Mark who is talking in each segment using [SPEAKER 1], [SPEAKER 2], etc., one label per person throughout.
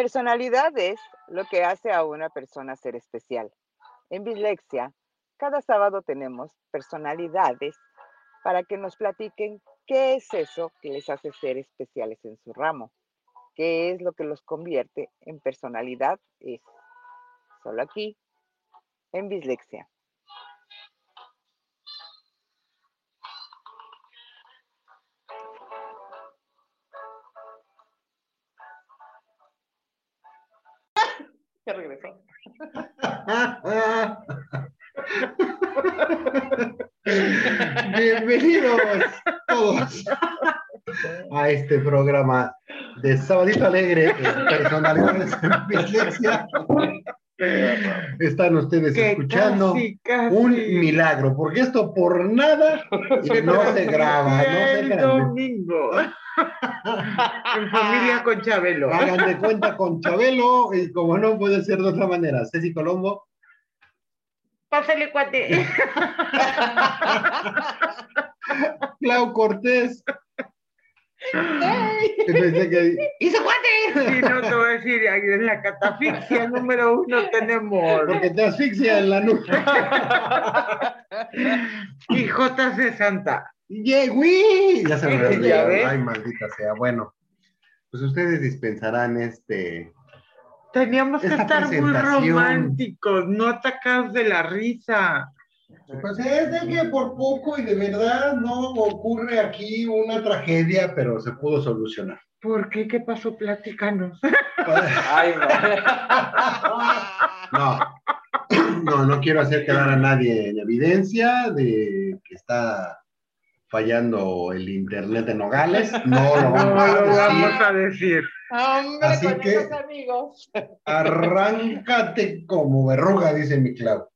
[SPEAKER 1] Personalidad es lo que hace a una persona ser especial. En Bislexia, cada sábado tenemos personalidades para que nos platiquen qué es eso que les hace ser especiales en su ramo, qué es lo que los convierte en personalidad es. Solo aquí, en Bislexia.
[SPEAKER 2] Ya regresó.
[SPEAKER 3] Bienvenidos todos a este programa de Sabadito Alegre, personalidades en. Están ustedes
[SPEAKER 2] Que
[SPEAKER 3] escuchando
[SPEAKER 2] casi, casi.
[SPEAKER 3] un milagro, porque esto por nada no se graba, no se
[SPEAKER 2] El
[SPEAKER 3] graba.
[SPEAKER 2] domingo. en familia con Chabelo.
[SPEAKER 3] Hagan de cuenta con Chabelo, y como no puede ser de otra manera, Ceci Colombo,
[SPEAKER 2] Pásale, cuate.
[SPEAKER 3] Clau Cortés.
[SPEAKER 2] ¡Hizo cuate! Y no te voy a decir, ahí en la catafixia número uno tenemos.
[SPEAKER 3] Porque te asfixia en la nuca.
[SPEAKER 2] Hijotas de Santa.
[SPEAKER 3] ¡Yegui! Ya se me
[SPEAKER 2] ¿Ya
[SPEAKER 3] olvidó. Ay, maldita sea. Bueno, pues ustedes dispensarán este.
[SPEAKER 2] Teníamos que
[SPEAKER 3] Esta
[SPEAKER 2] estar muy románticos, no atacados de la risa.
[SPEAKER 3] Pues es de que por poco y de verdad no ocurre aquí una tragedia, pero se pudo solucionar.
[SPEAKER 2] ¿Por qué? ¿Qué pasó? Platícanos.
[SPEAKER 1] Ay,
[SPEAKER 3] No, no, no quiero hacer quedar a nadie en evidencia de que está fallando el internet de Nogales. No lo
[SPEAKER 2] No
[SPEAKER 3] vamos a
[SPEAKER 2] lo
[SPEAKER 3] decir.
[SPEAKER 2] vamos a decir.
[SPEAKER 1] Hombre,
[SPEAKER 3] Así
[SPEAKER 1] con
[SPEAKER 3] que-
[SPEAKER 1] esos amigos.
[SPEAKER 3] Arráncate como verruga, dice mi Clau.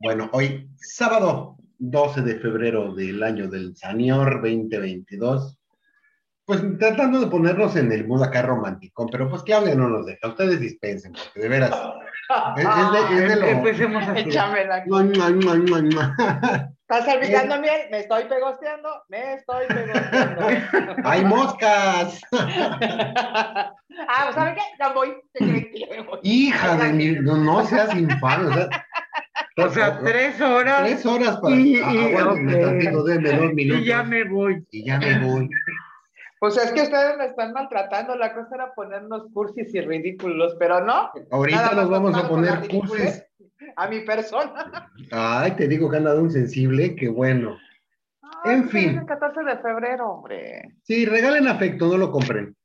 [SPEAKER 3] Bueno, hoy, sábado 12 de febrero del año del Señor 2022. Pues tratando de ponernos en el mood acá romántico, pero pues Claudia no nos deja. Ustedes dispensen, porque de veras. Es, es de, es de lo.
[SPEAKER 2] Empecemos así.
[SPEAKER 1] ¿Estás salpicando miel? Me estoy pegosteando. Me estoy pegosteando.
[SPEAKER 3] ¡Hay moscas!
[SPEAKER 1] ah, ¿saben qué? Ya voy.
[SPEAKER 3] Hija de mi. No, no seas infame. O sea,
[SPEAKER 2] O sea, tres horas
[SPEAKER 3] tres horas para.
[SPEAKER 2] Y-
[SPEAKER 3] Ah,
[SPEAKER 2] y-
[SPEAKER 3] aguántame
[SPEAKER 2] ok.
[SPEAKER 3] tantito, denme dos minutos.
[SPEAKER 2] y ya me voy.
[SPEAKER 3] y ya me voy.
[SPEAKER 1] Pues es que ustedes me están maltratando. La cosa era ponernos cursis y ridículos, pero no.
[SPEAKER 3] Ahorita nos vamos a poner cursis.
[SPEAKER 1] A mi persona.
[SPEAKER 3] Ay, te digo que han dado un sensible, que bueno. En fin.
[SPEAKER 1] El 14 de febrero, hombre.
[SPEAKER 3] Sí, regalen afecto, no lo compren.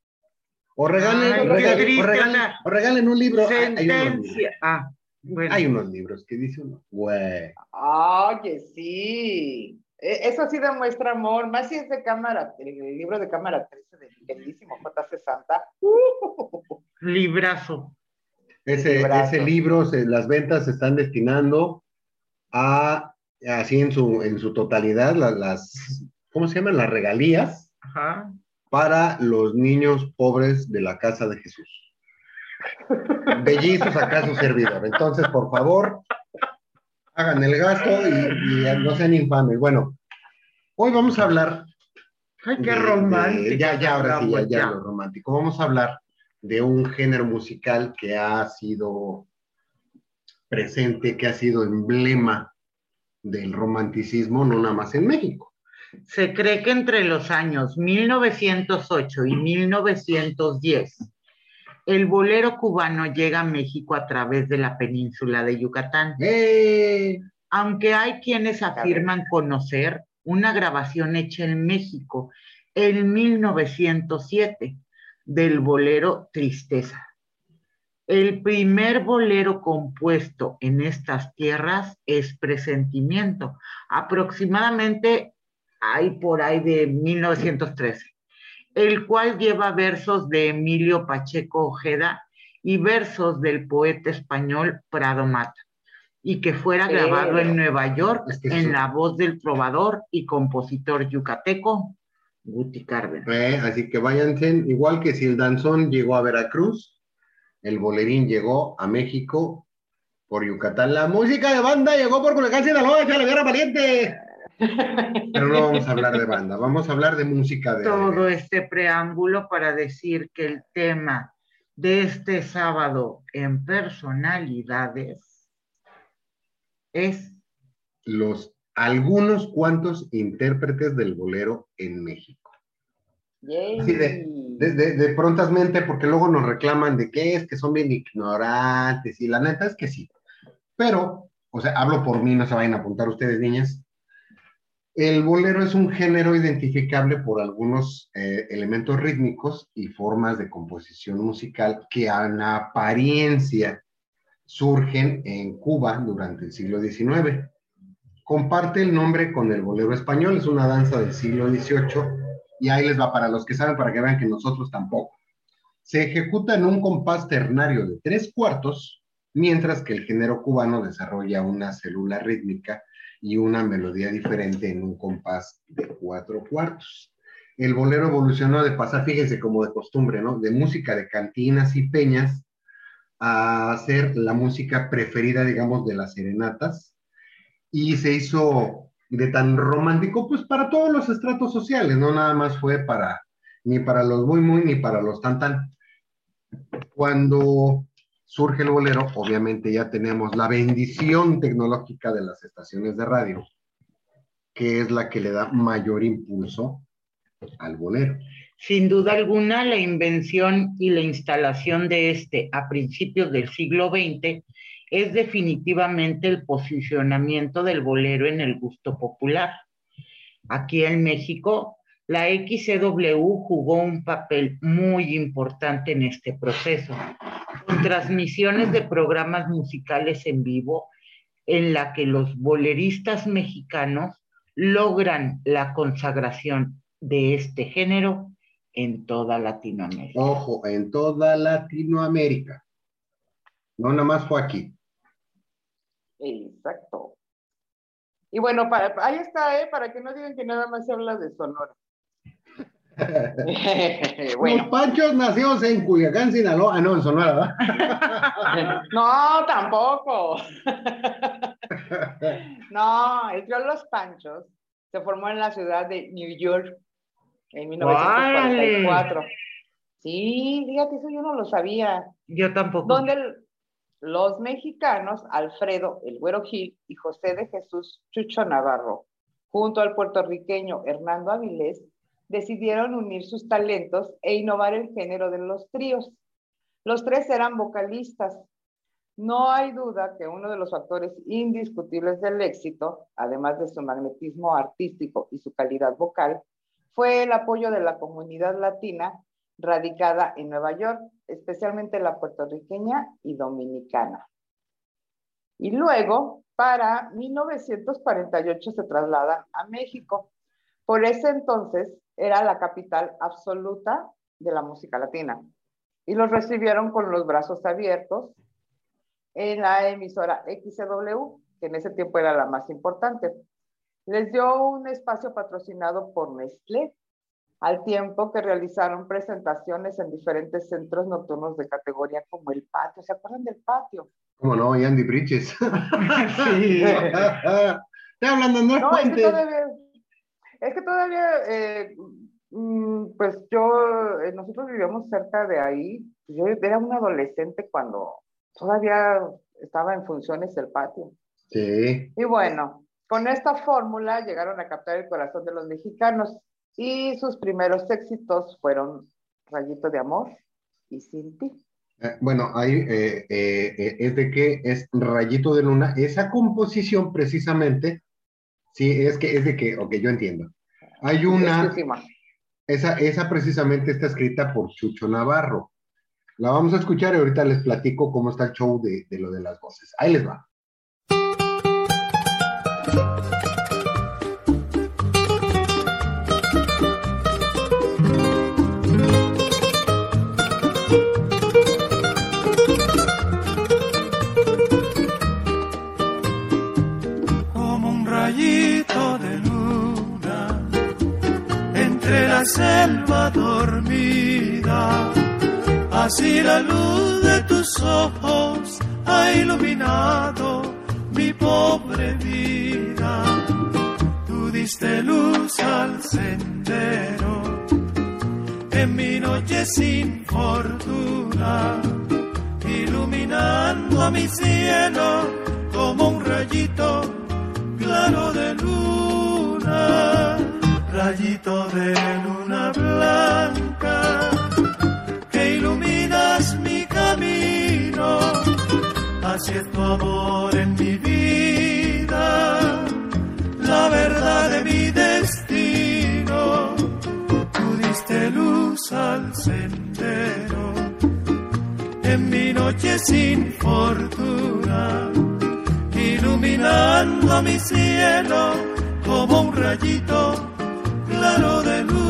[SPEAKER 3] O regalen,
[SPEAKER 2] Ay,
[SPEAKER 3] o
[SPEAKER 2] qué
[SPEAKER 3] regalen,
[SPEAKER 2] triste,
[SPEAKER 3] o regalen,
[SPEAKER 2] o
[SPEAKER 3] regalen un libro. Hay- Hay, unos libros,
[SPEAKER 2] Sentencia. Ah, bueno.
[SPEAKER 3] hay unos libros que dice uno, güey.
[SPEAKER 1] Oye, sí. E- Eso sí demuestra amor, más si es de cámara, el libro de cámara 13 del queridísimo J.C. Santa. Uh,
[SPEAKER 2] Librazo.
[SPEAKER 3] Ese, ese libro, se- las ventas se están destinando a, así en su, en su totalidad, la- las, ¿cómo se llaman? Las regalías
[SPEAKER 2] Ajá.
[SPEAKER 3] para los niños pobres de la casa de Jesús. Bellizos acá su servidor. Entonces, por favor, hagan el gasto y, y no sean infames. Bueno, hoy vamos a hablar.
[SPEAKER 2] Ay, qué romántico.
[SPEAKER 3] ya, ya, ahora sí, ya, ya lo romántico. Vamos a hablar de un género musical que ha sido presente, que ha sido emblema del romanticismo, no nada más en México.
[SPEAKER 2] Se cree que entre los años 1908 y 1910, el bolero cubano llega a México a través de la península de Yucatán.
[SPEAKER 3] ¡Eh!
[SPEAKER 2] Aunque hay quienes afirman conocer una grabación hecha en México en 1907 del bolero Tristeza. El primer bolero compuesto en estas tierras es Presentimiento, aproximadamente hay por ahí de 1913, el cual lleva versos de Emilio Pacheco Ojeda y versos del poeta español Prado Mata, y que fuera grabado en Nueva York en la voz del trovador y compositor yucateco Guti Cárdenas.
[SPEAKER 3] Eh, así que váyanse, igual que si el danzón llegó a Veracruz, el bolerín llegó a México por Yucatán. La música de banda llegó por Culiacán, Sinaloa, echa la guerra valiente. Pero no vamos a hablar de banda, vamos a hablar de música de
[SPEAKER 2] todo este preámbulo para decir que el tema de este sábado en personalidades es
[SPEAKER 3] los algunos cuantos intérpretes del bolero en México. Así de, de, de, prontamente, porque luego nos reclaman de que es que son bien ignorantes, y la neta es que sí. Pero, o sea, hablo por mí, no se vayan a apuntar ustedes, niñas. El bolero es un género identificable por algunos eh, elementos rítmicos y formas de composición musical que en apariencia surgen en Cuba durante el siglo XIX. Comparte el nombre con el bolero español, es una danza del siglo XVIII y ahí les va para los que saben, para que vean que nosotros tampoco. Se ejecuta en un compás ternario de tres cuartos, mientras que el género cubano desarrolla una célula rítmica y una melodía diferente en un compás de cuatro cuartos. El bolero evolucionó de pasar, fíjense, como de costumbre, ¿no? De música de cantinas y peñas a ser la música preferida, digamos, de las serenatas. Y se hizo de tan romántico, pues para todos los estratos sociales, no nada más fue para, ni para los muy, muy, ni para los tan, tan. Cuando surge el bolero, obviamente ya tenemos la bendición tecnológica de las estaciones de radio, que es la que le da mayor impulso al bolero.
[SPEAKER 2] Sin duda alguna, la invención y la instalación de este a principios del siglo XX es definitivamente el posicionamiento del bolero en el gusto popular. Aquí en México, la XCW jugó un papel muy importante en este proceso, con transmisiones de programas musicales en vivo en la que los boleristas mexicanos logran la consagración de este género en toda Latinoamérica.
[SPEAKER 3] Ojo, en toda Latinoamérica. No nada más fue aquí.
[SPEAKER 1] Exacto. Y bueno, para, ahí está, ¿eh? para que no digan que nada más se habla de Sonora.
[SPEAKER 3] bueno. Los Panchos nacidos en Culiacán, Sinaloa. Ah, no, en Sonora,
[SPEAKER 1] ¿verdad? no, tampoco. no, el trío Los Panchos se formó en la ciudad de New York en 1944. Sí, fíjate, eso yo no lo sabía.
[SPEAKER 2] Yo tampoco.
[SPEAKER 1] Donde los mexicanos Alfredo El Güero Gil y José de Jesús Chucho Navarro, junto al puertorriqueño Hernando Avilés, decidieron unir sus talentos e innovar el género de los tríos. Los tres eran vocalistas. No hay duda que uno de los factores indiscutibles del éxito, además de su magnetismo artístico y su calidad vocal, fue el apoyo de la comunidad latina radicada en Nueva York, especialmente la puertorriqueña y dominicana. Y luego, para 1948 se trasladan a México. Por ese entonces era la capital absoluta de la música latina. Y los recibieron con los brazos abiertos en la emisora XCW, que en ese tiempo era la más importante. Les dio un espacio patrocinado por Nestlé, al tiempo que realizaron presentaciones en diferentes centros nocturnos de categoría como el patio. ¿Se acuerdan del patio?
[SPEAKER 3] ¿Cómo no? Y Andy Bridges. sí. Estoy hablando, no,
[SPEAKER 1] no es que todavía, es que todavía eh, mm, pues yo, eh, nosotros vivíamos cerca de ahí. Yo era un adolescente cuando todavía estaba en funciones el patio.
[SPEAKER 3] Sí.
[SPEAKER 1] Y bueno, con esta fórmula llegaron a captar el corazón de los mexicanos y sus primeros éxitos fueron Rayito de Amor y Sin Ti.
[SPEAKER 3] Eh, bueno, ahí eh, eh, es de que es Rayito de Luna. Esa composición precisamente, sí, es que es de que, ok, yo entiendo. Hay una... Esa, esa precisamente está escrita por Chucho Navarro. La vamos a escuchar y ahorita les platico cómo está el show de, de lo de las voces. Ahí les va.
[SPEAKER 4] Selva dormida. Así la luz de tus ojos ha iluminado mi pobre vida. Tú diste luz al sendero en mi noche sin fortuna, iluminando mi cielo como un rayito claro de luna, rayito de luna tu amor en mi vida, la verdad de mi destino, tú diste luz al sendero. En mi noche sin fortuna iluminando mi cielo como un rayito claro de luna.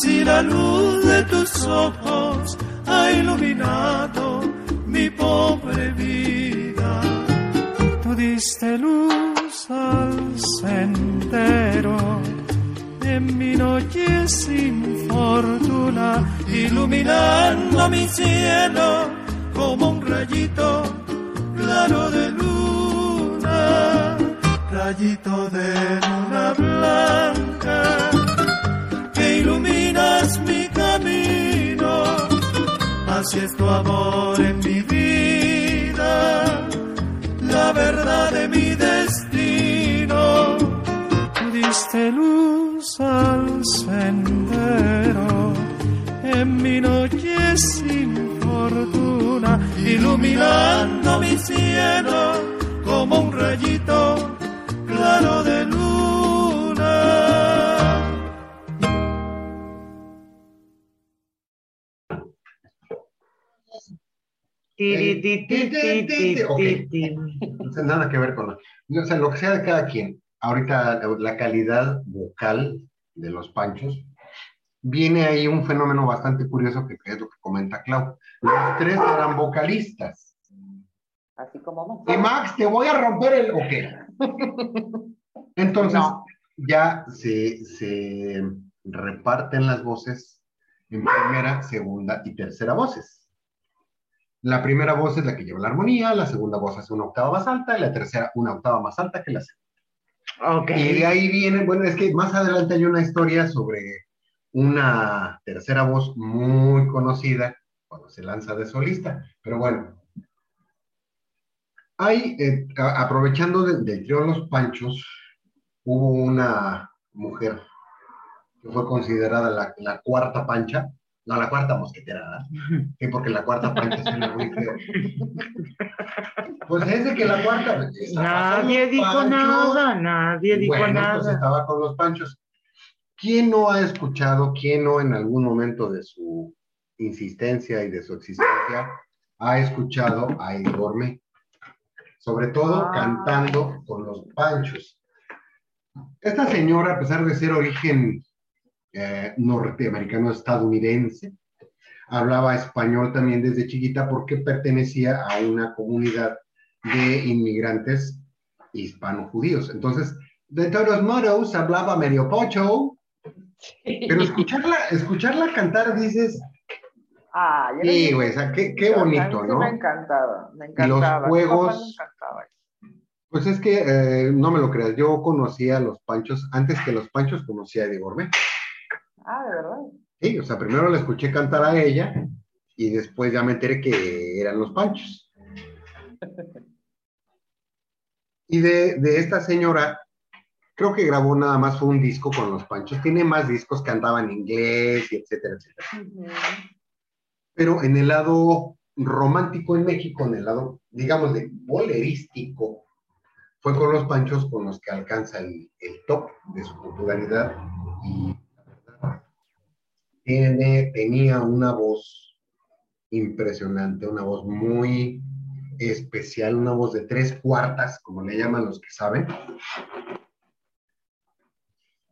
[SPEAKER 4] Así la luz de tus ojos ha iluminado mi pobre vida. Tú diste luz al sendero en mi noche sin fortuna, iluminando mi cielo como un rayito claro de luna rayito amor en mi vida, la verdad de mi destino. Diste luz al sendero en mi noche sin fortuna, iluminando mi cielo
[SPEAKER 2] Tiri, ti, ti, ti, ti,
[SPEAKER 3] Ok.
[SPEAKER 2] ti, ti.
[SPEAKER 3] No tiene nada que ver con... O sea, lo que sea de cada quien. Ahorita la calidad vocal de los panchos, viene ahí un fenómeno bastante curioso que es lo que comenta Clau. Los tres eran vocalistas.
[SPEAKER 5] Así como
[SPEAKER 3] Y Max, te voy a romper el... Ok. Entonces,
[SPEAKER 2] No.
[SPEAKER 3] ya se, se reparten las voces en primera, segunda y tercera voces. La primera voz es la que lleva la armonía, la segunda voz es una octava más alta y la tercera una octava más alta que la segunda.
[SPEAKER 2] Ok.
[SPEAKER 3] Y de ahí viene, bueno, es que más adelante hay una historia sobre una tercera voz muy conocida cuando se lanza de solista, pero bueno. Hay, eh, a- aprovechando de- del trío Los Panchos, hubo una mujer que fue considerada la, la cuarta pancha, no, la cuarta mosquetera, ¿verdad? Sí, porque la cuarta pancha suena muy feo. Pues es de que la cuarta... con
[SPEAKER 2] Nadie dijo
[SPEAKER 3] Panchos,
[SPEAKER 2] nada, nadie dijo
[SPEAKER 3] bueno, pues
[SPEAKER 2] nada.
[SPEAKER 3] estaba con los panchos. ¿Quién no ha escuchado, quién no en algún momento de su insistencia y de su existencia ha escuchado a Igor Me? Sobre todo
[SPEAKER 2] Ah.
[SPEAKER 3] cantando con los panchos. Esta señora, a pesar de ser origen eh, norteamericano estadounidense, hablaba español también desde chiquita porque pertenecía a una comunidad de inmigrantes hispano-judíos. Entonces, de todos modos, hablaba medio pocho, pero escucharla, escucharla cantar, dices,
[SPEAKER 5] Ah, yo
[SPEAKER 3] sí,
[SPEAKER 5] no-
[SPEAKER 3] güey, o sea, qué, bonito.
[SPEAKER 5] Me encantaba, me
[SPEAKER 3] los
[SPEAKER 5] encantaba. Papá
[SPEAKER 3] juegos-
[SPEAKER 5] encantaba.
[SPEAKER 3] Pues es que, eh, no me lo creas, yo conocía a los panchos, antes que los panchos conocía a Eddie Gourmet.
[SPEAKER 5] Ah, de verdad.
[SPEAKER 3] Sí, o sea, primero la escuché cantar a ella y después ya me enteré que eran los panchos. Y de, de esta señora, creo que grabó nada más fue un disco con los panchos. Tiene más discos, cantaba en inglés y etcétera, etcétera. Pero en el lado romántico en México, en el lado, digamos, de bolerístico, fue con los panchos con los que alcanza el, el top de su popularidad. Y tiene, tenía una voz impresionante, una voz muy especial, una voz de tres cuartas, como le llaman los que saben.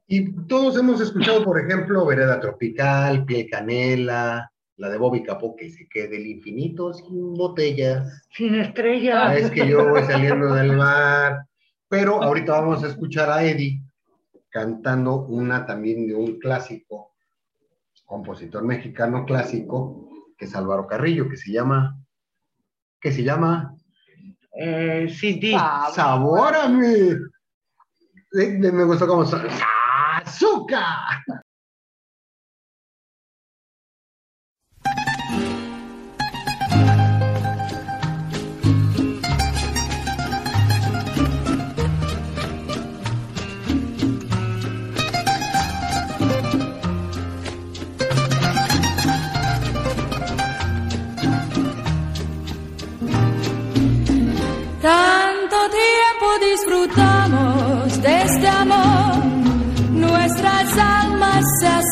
[SPEAKER 3] Y todos hemos escuchado, por ejemplo, Vereda Tropical, Piel Canela, la de Bobby Capó, que se quede el infinito sin botellas.
[SPEAKER 2] Sin
[SPEAKER 3] Ah,
[SPEAKER 2] estrella.
[SPEAKER 3] es que yo voy saliendo del mar. Pero ahorita vamos a escuchar a Eddie cantando una también de un clásico, compositor mexicano clásico, que es Álvaro Carrillo, que se llama, que se llama
[SPEAKER 2] Eh, CD.
[SPEAKER 3] Sabórame. Eh, eh, Me gustó como azúcar.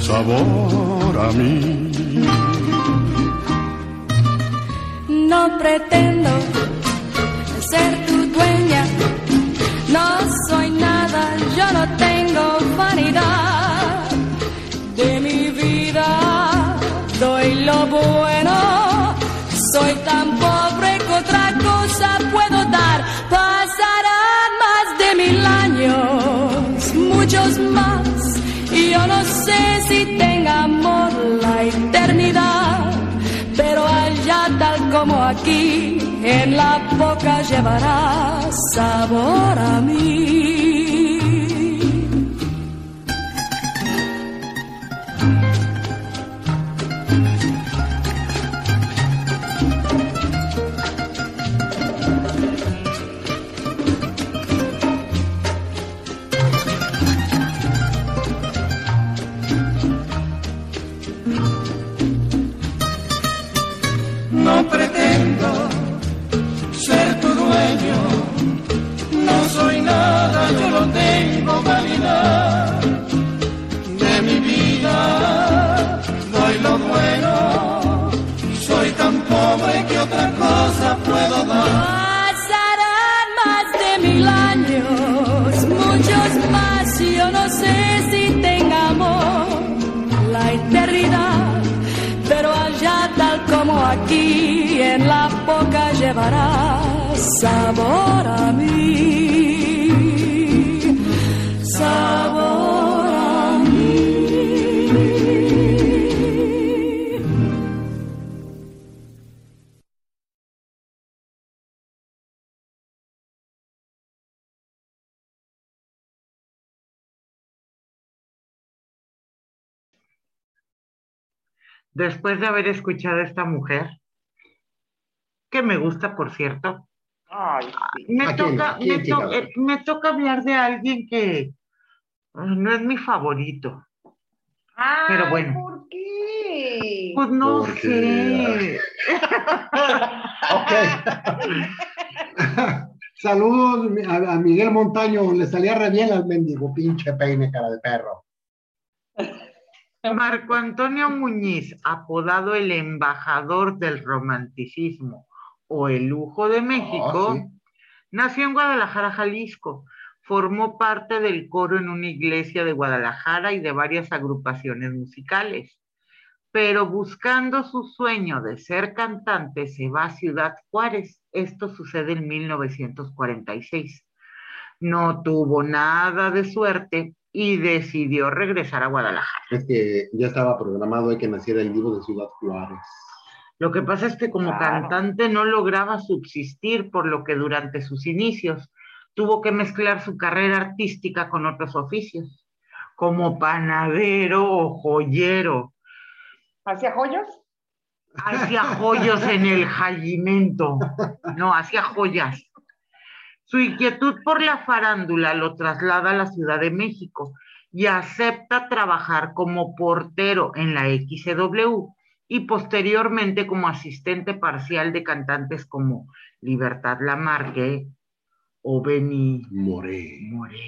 [SPEAKER 4] sabor a mí.
[SPEAKER 6] No pretendo ser tu dueña, no soy nada, yo no tengo vanidad de mi vida, doy lo bueno, soy pero allá tal como aquí, en la boca llevará sabor a mí.
[SPEAKER 4] Soy nada, yo no tengo vanidad de mi vida, doy lo bueno, soy tan pobre que otra cosa puedo dar.
[SPEAKER 6] Pasarán más de mil años, muchos más, y yo no sé si tengamos la eternidad, pero allá tal como aquí, en la boca llevará sabor a mí, sabor.
[SPEAKER 2] Después de haber escuchado a esta mujer, que me gusta, por cierto,
[SPEAKER 5] Ay, sí.
[SPEAKER 2] me, toca,
[SPEAKER 3] ¿A quién,
[SPEAKER 2] me, to- eh, me toca hablar de alguien que no es mi favorito. Pero bueno.
[SPEAKER 5] ¿Por qué?
[SPEAKER 2] Pues no
[SPEAKER 3] Porque-
[SPEAKER 2] sé.
[SPEAKER 3] Ok. Saludos a, a Miguel Montaño, le salía re bien al mendigo, pinche peine, cara de perro.
[SPEAKER 2] Marco Antonio Muñiz, apodado el embajador del romanticismo o el lujo de México,
[SPEAKER 3] Ah, sí.
[SPEAKER 2] nació en Guadalajara, Jalisco. Formó parte del coro en una iglesia de Guadalajara y de varias agrupaciones musicales. Pero buscando su sueño de ser cantante, se va a Ciudad Juárez. Esto sucede en 1946. No tuvo nada de suerte y decidió regresar a Guadalajara.
[SPEAKER 3] Es que ya estaba programado que naciera el divo de Ciudad Juárez.
[SPEAKER 2] Lo que pasa es que como
[SPEAKER 5] Claro.
[SPEAKER 2] cantante no lograba subsistir, por lo que durante sus inicios tuvo que mezclar su carrera artística con otros oficios, como panadero o joyero.
[SPEAKER 5] ¿Hacía joyos?
[SPEAKER 2] Hacía joyos en el jayimento, no, hacía joyas. Su inquietud por la farándula lo traslada a la Ciudad de México y acepta trabajar como portero en la XW, y posteriormente como asistente parcial de cantantes como Libertad Lamarque o Benny
[SPEAKER 3] Moré.
[SPEAKER 2] Moré.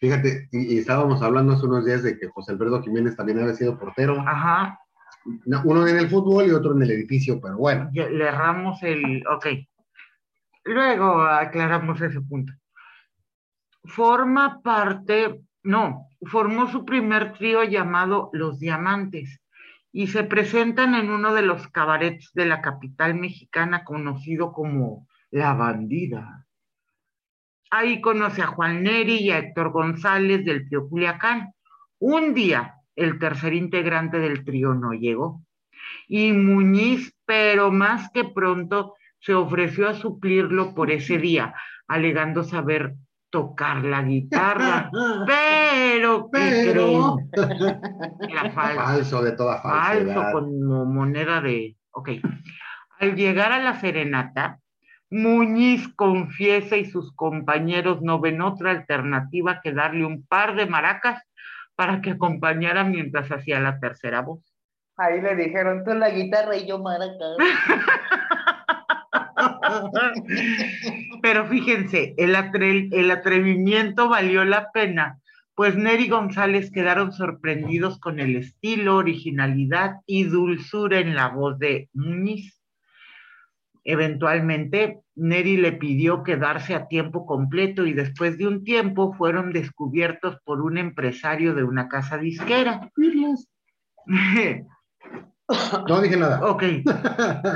[SPEAKER 3] Fíjate, y, y estábamos hablando hace unos días de que José Alberto Jiménez también había sido portero.
[SPEAKER 2] Ajá,
[SPEAKER 3] No, Uno en el fútbol y otro en el edificio, pero bueno.
[SPEAKER 2] le erramos el... Ok. Luego aclaramos ese punto. Forma parte, no, formó su primer trío llamado Los Diamantes y se presentan en uno de los cabarets de la capital mexicana conocido como La Bandida. Ahí conoce a Juan Neri y a Héctor González del Tío Culiacán. Un día, el tercer integrante del trío no llegó. Y Muñiz, pero más que pronto, se ofreció a suplirlo por ese día, alegando saber tocar la guitarra. Pero, ¿qué
[SPEAKER 3] Pero.
[SPEAKER 2] creen? Era falso.
[SPEAKER 3] Falso de toda
[SPEAKER 2] Falso,
[SPEAKER 3] falsedad.
[SPEAKER 2] como moneda de. Ok. Al llegar a la serenata, Muñiz confiesa y sus compañeros no ven otra alternativa que darle un par de maracas para que acompañara mientras hacía la tercera voz.
[SPEAKER 1] Ahí le dijeron, tú la guitarra y yo maracas.
[SPEAKER 2] Pero fíjense, el, atre- el atrevimiento valió la pena, pues Neri González quedaron sorprendidos con el estilo, originalidad y dulzura en la voz de Muñiz. Eventualmente, Neri le pidió quedarse a tiempo completo y después de un tiempo fueron descubiertos por un empresario de una casa disquera.
[SPEAKER 3] No dije nada.
[SPEAKER 2] ok,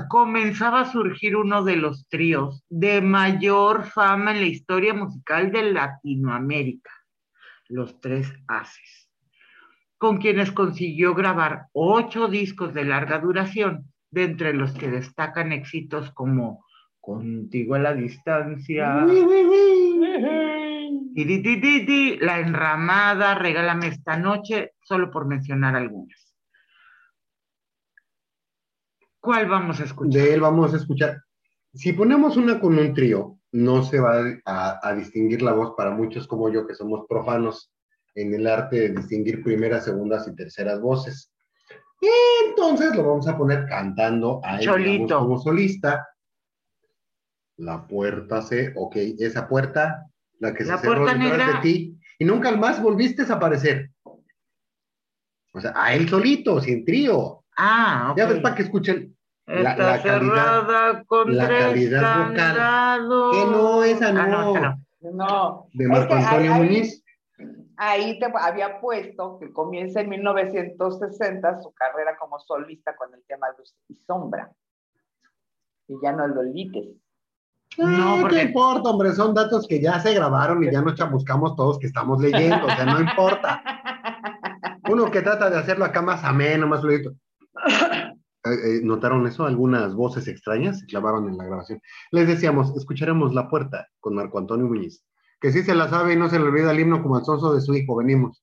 [SPEAKER 2] comenzaba a surgir uno de los tríos de mayor fama en la historia musical de Latinoamérica, los Tres Haces, con quienes consiguió grabar ocho discos de larga duración, de entre los que destacan éxitos como Contigo a la distancia, La Enramada, Regálame esta noche, solo por mencionar algunas. ¿Cuál vamos a escuchar?
[SPEAKER 3] De él vamos a escuchar. Si ponemos una con un trío, no se va a, a distinguir la voz para muchos como yo, que somos profanos en el arte de distinguir primeras, segundas y terceras voces. Entonces lo vamos a poner cantando a él digamos, como solista. La puerta se, ok, esa puerta, la que
[SPEAKER 2] La
[SPEAKER 3] se cerró detrás de ti, y nunca más volviste a desaparecer. O sea, a él solito, sin trío.
[SPEAKER 2] Ah, ok.
[SPEAKER 3] Ya ves para que escuchen
[SPEAKER 2] Está
[SPEAKER 3] la calidad-
[SPEAKER 2] cerrada con
[SPEAKER 3] la
[SPEAKER 2] tres
[SPEAKER 3] calidad vocal. Que no, esa
[SPEAKER 2] Ah,
[SPEAKER 3] no.
[SPEAKER 2] esa no.
[SPEAKER 1] No.
[SPEAKER 3] de
[SPEAKER 1] es
[SPEAKER 3] Marco
[SPEAKER 1] que ahí-
[SPEAKER 3] Antonio
[SPEAKER 1] ahí-
[SPEAKER 3] Muñiz.
[SPEAKER 1] Ahí te había puesto que comienza en 1960 su carrera como solista con el tema Luz y Sombra. Y ya no lo olvides.
[SPEAKER 2] No,
[SPEAKER 3] No,
[SPEAKER 2] porque-
[SPEAKER 3] ¿qué importa, hombre? Son datos que ya se grabaron y ya nos chamuscamos todos que estamos leyendo, o sea, no importa. Uno que trata de hacerlo acá más ameno, más fluido. Eh, eh, ¿Notaron eso? Algunas voces extrañas se clavaron en la grabación. Les decíamos, escucharemos La Puerta con Marco Antonio Muñiz. Que sí se la sabe y no se le olvida el himno como el sonso de su hijo. Venimos.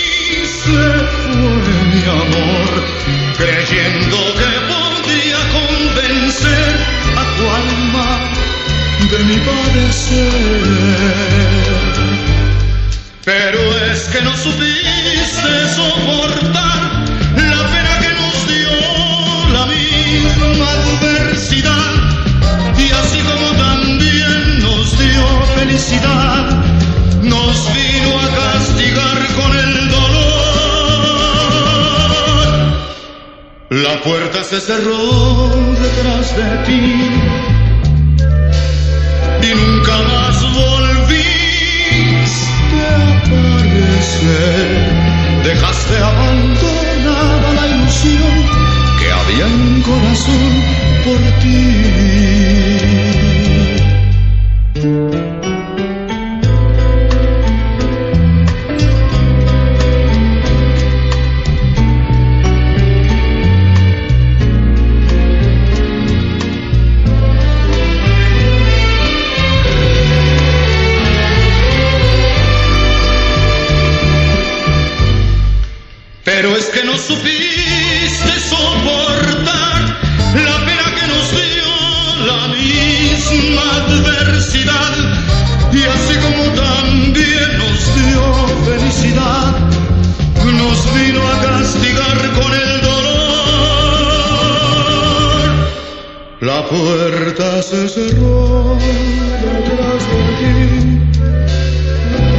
[SPEAKER 7] se fue mi amor, creyendo que podría convencer a tu alma de mi padecer. Pero es que no supiste soportar la pena que nos dio la misma adversidad y así como también nos dio felicidad La puerta se cerró detrás de ti y nunca más volviste a aparecer. Dejaste abandonada la ilusión que había en corazón por ti. Puerta se cerró detrás de ti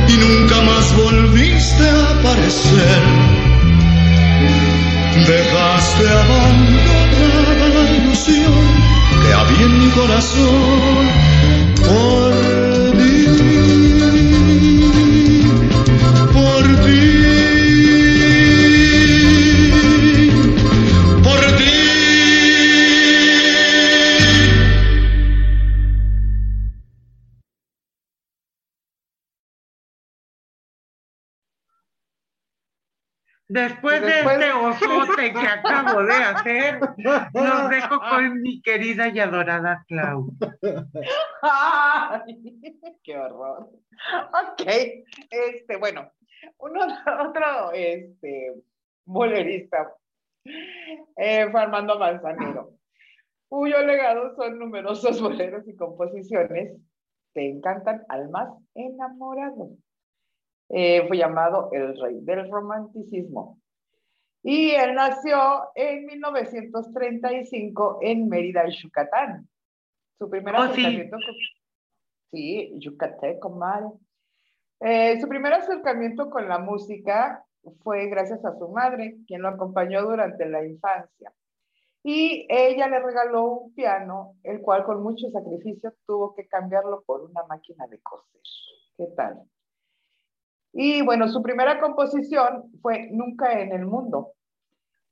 [SPEAKER 7] y nunca más volviste a aparecer. Dejaste abandonada la ilusión que había en mi corazón
[SPEAKER 2] los dejo con mi querida y adorada Clau.
[SPEAKER 1] ¡Ay! ¡Qué horror! Ok, este, bueno, uno, otro este, bolerista eh, fue Armando Manzanero, cuyo legado son numerosos boleros y composiciones que encantan al más enamorado. Eh, fue llamado el rey del romanticismo. Y él nació en 1935 en Mérida, Yucatán. Su primer
[SPEAKER 2] Oh, sí.
[SPEAKER 1] con- Sí, yucateco, mal. Eh, su primer acercamiento con la música fue gracias a su madre, quien lo acompañó durante la infancia. Y ella le regaló un piano, el cual con mucho sacrificio tuvo que cambiarlo por una máquina de coser. ¿Qué tal? Y bueno, su primera composición fue Nunca en el Mundo.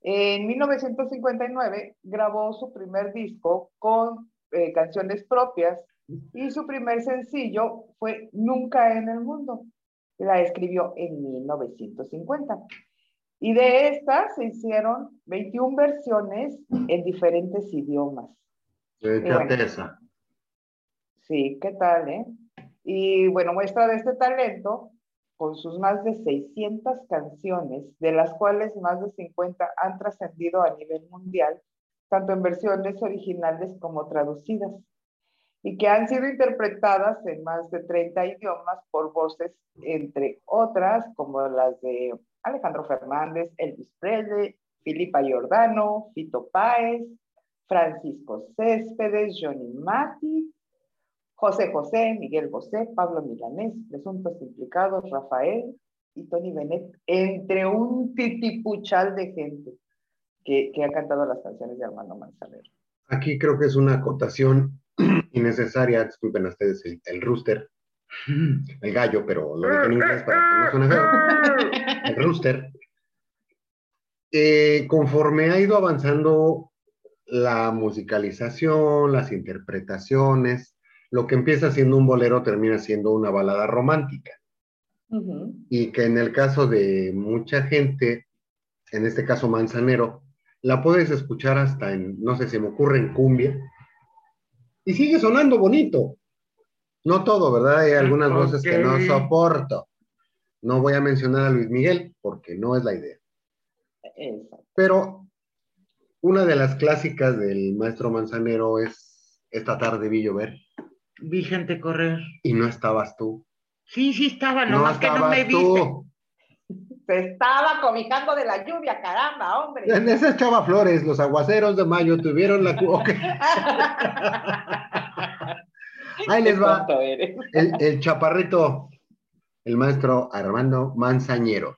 [SPEAKER 1] En 1959 grabó su primer disco con eh, canciones propias y su primer sencillo fue Nunca en el Mundo. La escribió en 1950. Y de estas se hicieron 21 versiones en diferentes idiomas.
[SPEAKER 3] Esa.
[SPEAKER 1] Sí, ¿qué tal, eh? Y bueno, muestra de este talento con sus más de 600 canciones, de las cuales más de 50 han trascendido a nivel mundial, tanto en versiones originales como traducidas, y que han sido interpretadas en más de 30 idiomas por voces, entre otras, como las de Alejandro Fernández, Elvis Presley, Filipa Giordano, Fito Páez, Francisco Céspedes, Johnny Mati, José José, Miguel Bosé, Pablo Milanés, presuntos implicados, Rafael y Tony Bennett, entre un titipuchal de gente que, que ha cantado las canciones de Armando Manzanero.
[SPEAKER 3] Aquí creo que es una acotación innecesaria, disculpen a ustedes el, el rooster, el gallo, pero lo dije en inglés para que no suene feo. El rooster. Eh, conforme ha ido avanzando la musicalización, las interpretaciones, lo que empieza siendo un bolero termina siendo una balada romántica. Y que en el caso de mucha gente, en este caso Manzanero, la puedes escuchar hasta en, no sé, se me ocurre en cumbia, y sigue sonando bonito. No todo, ¿verdad? Hay algunas voces que no soporto. No voy a mencionar a Luis Miguel porque no es la idea.
[SPEAKER 1] Exacto.
[SPEAKER 3] Pero una de las clásicas del maestro Manzanero es Esta tarde vi llover
[SPEAKER 2] Vi gente correr.
[SPEAKER 3] y no estabas tú.
[SPEAKER 2] Sí, sí estaba,
[SPEAKER 3] No
[SPEAKER 2] nomás que no me
[SPEAKER 3] estabas
[SPEAKER 2] viste.
[SPEAKER 3] tú.
[SPEAKER 1] Se estaba cobijando de la lluvia, caramba, hombre.
[SPEAKER 3] En esas Chava Flores, los aguaceros de mayo tuvieron la... cu- ok. Ahí les va el, el chaparrito, el maestro Armando Manzañero.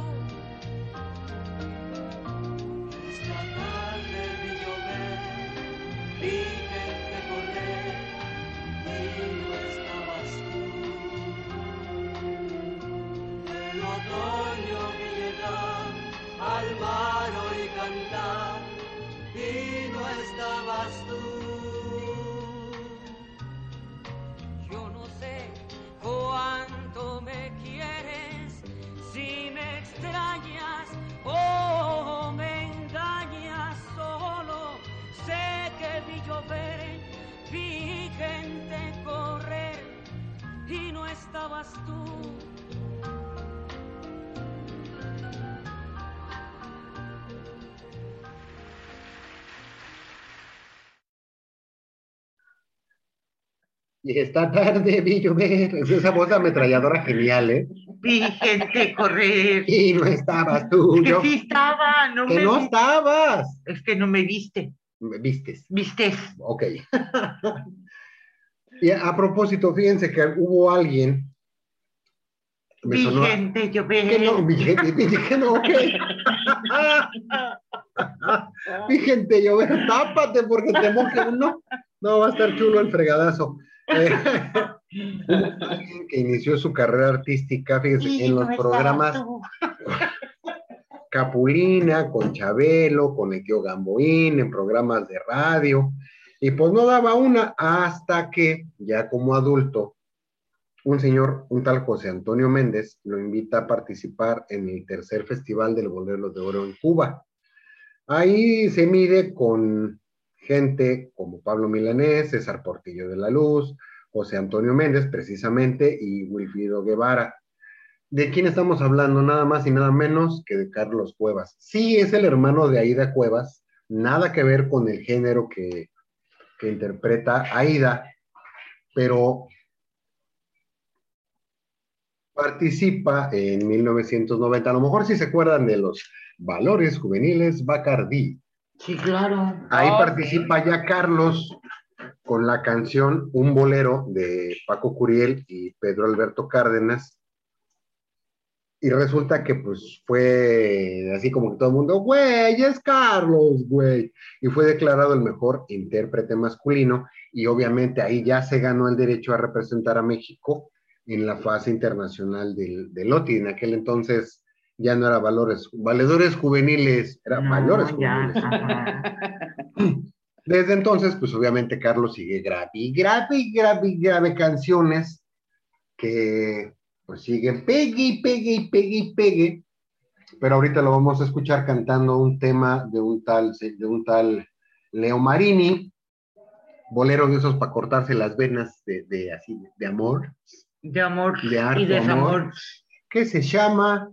[SPEAKER 8] Estabas tú. Y
[SPEAKER 3] esta tarde vi llover. Es esa voz de ametralladora genial, ¿eh?
[SPEAKER 2] Vi gente correr.
[SPEAKER 3] Y no estabas tú.
[SPEAKER 2] Que
[SPEAKER 3] Yo,
[SPEAKER 2] sí estaba, no
[SPEAKER 3] que
[SPEAKER 2] me
[SPEAKER 3] no
[SPEAKER 2] vi-
[SPEAKER 3] estabas.
[SPEAKER 2] Es que no me viste.
[SPEAKER 3] Me Vistes.
[SPEAKER 2] ¿Viste?
[SPEAKER 3] Ok. y a, a propósito, fíjense que hubo alguien. Me
[SPEAKER 2] Vi
[SPEAKER 3] sonó.
[SPEAKER 2] gente llover.
[SPEAKER 3] Que no, vi gente, vi que no, ok. Vi gente llover, tápate porque te moje uno. No, va a estar chulo el fregadazo. Eh, alguien que inició su carrera artística, fíjense,
[SPEAKER 2] Y
[SPEAKER 3] en los programas. Capulina, con Chabelo, con el tío Gamboín, en programas de radio, y pues no daba una hasta que, ya como adulto, un señor, un tal José Antonio Méndez, lo invita a participar en el tercer Festival del Bolero de Oro en Cuba. Ahí se mide con gente como Pablo Milanés, César Portillo de la Luz, José Antonio Méndez, precisamente, y Wilfrido Guevara. ¿De quién estamos hablando? Nada más y nada menos que de Carlos Cuevas. Sí, es el hermano de Aida Cuevas, nada que ver con el género que, que interpreta Aida, pero participa en 1990. A lo mejor si se acuerdan de los valores juveniles Bacardí.
[SPEAKER 2] Sí, claro.
[SPEAKER 3] Ahí
[SPEAKER 9] Ah,
[SPEAKER 3] participa ya Carlos con la canción Un bolero de Paco Curiel y Pedro Alberto Cárdenas. Y resulta que pues fue así como que todo el mundo, güey, es Carlos, güey. Y fue declarado el mejor intérprete masculino y obviamente ahí ya se ganó el derecho a representar a México en la fase internacional del, del OTI. En aquel entonces ya no era valores, valedores juveniles, era
[SPEAKER 2] No,
[SPEAKER 3] valores
[SPEAKER 2] ya,
[SPEAKER 3] juveniles.
[SPEAKER 2] ajá.
[SPEAKER 3] Desde entonces, pues obviamente Carlos sigue grave grave grave grave canciones que pues siguen pegue y pegue y pegue y pegue. Pero ahorita lo vamos a escuchar cantando un tema de un tal, de un tal Leo Marini, bolero de esos para cortarse las venas de, de así, de amor,
[SPEAKER 2] De amor
[SPEAKER 3] De harto
[SPEAKER 2] y desamor.
[SPEAKER 3] amor. que se llama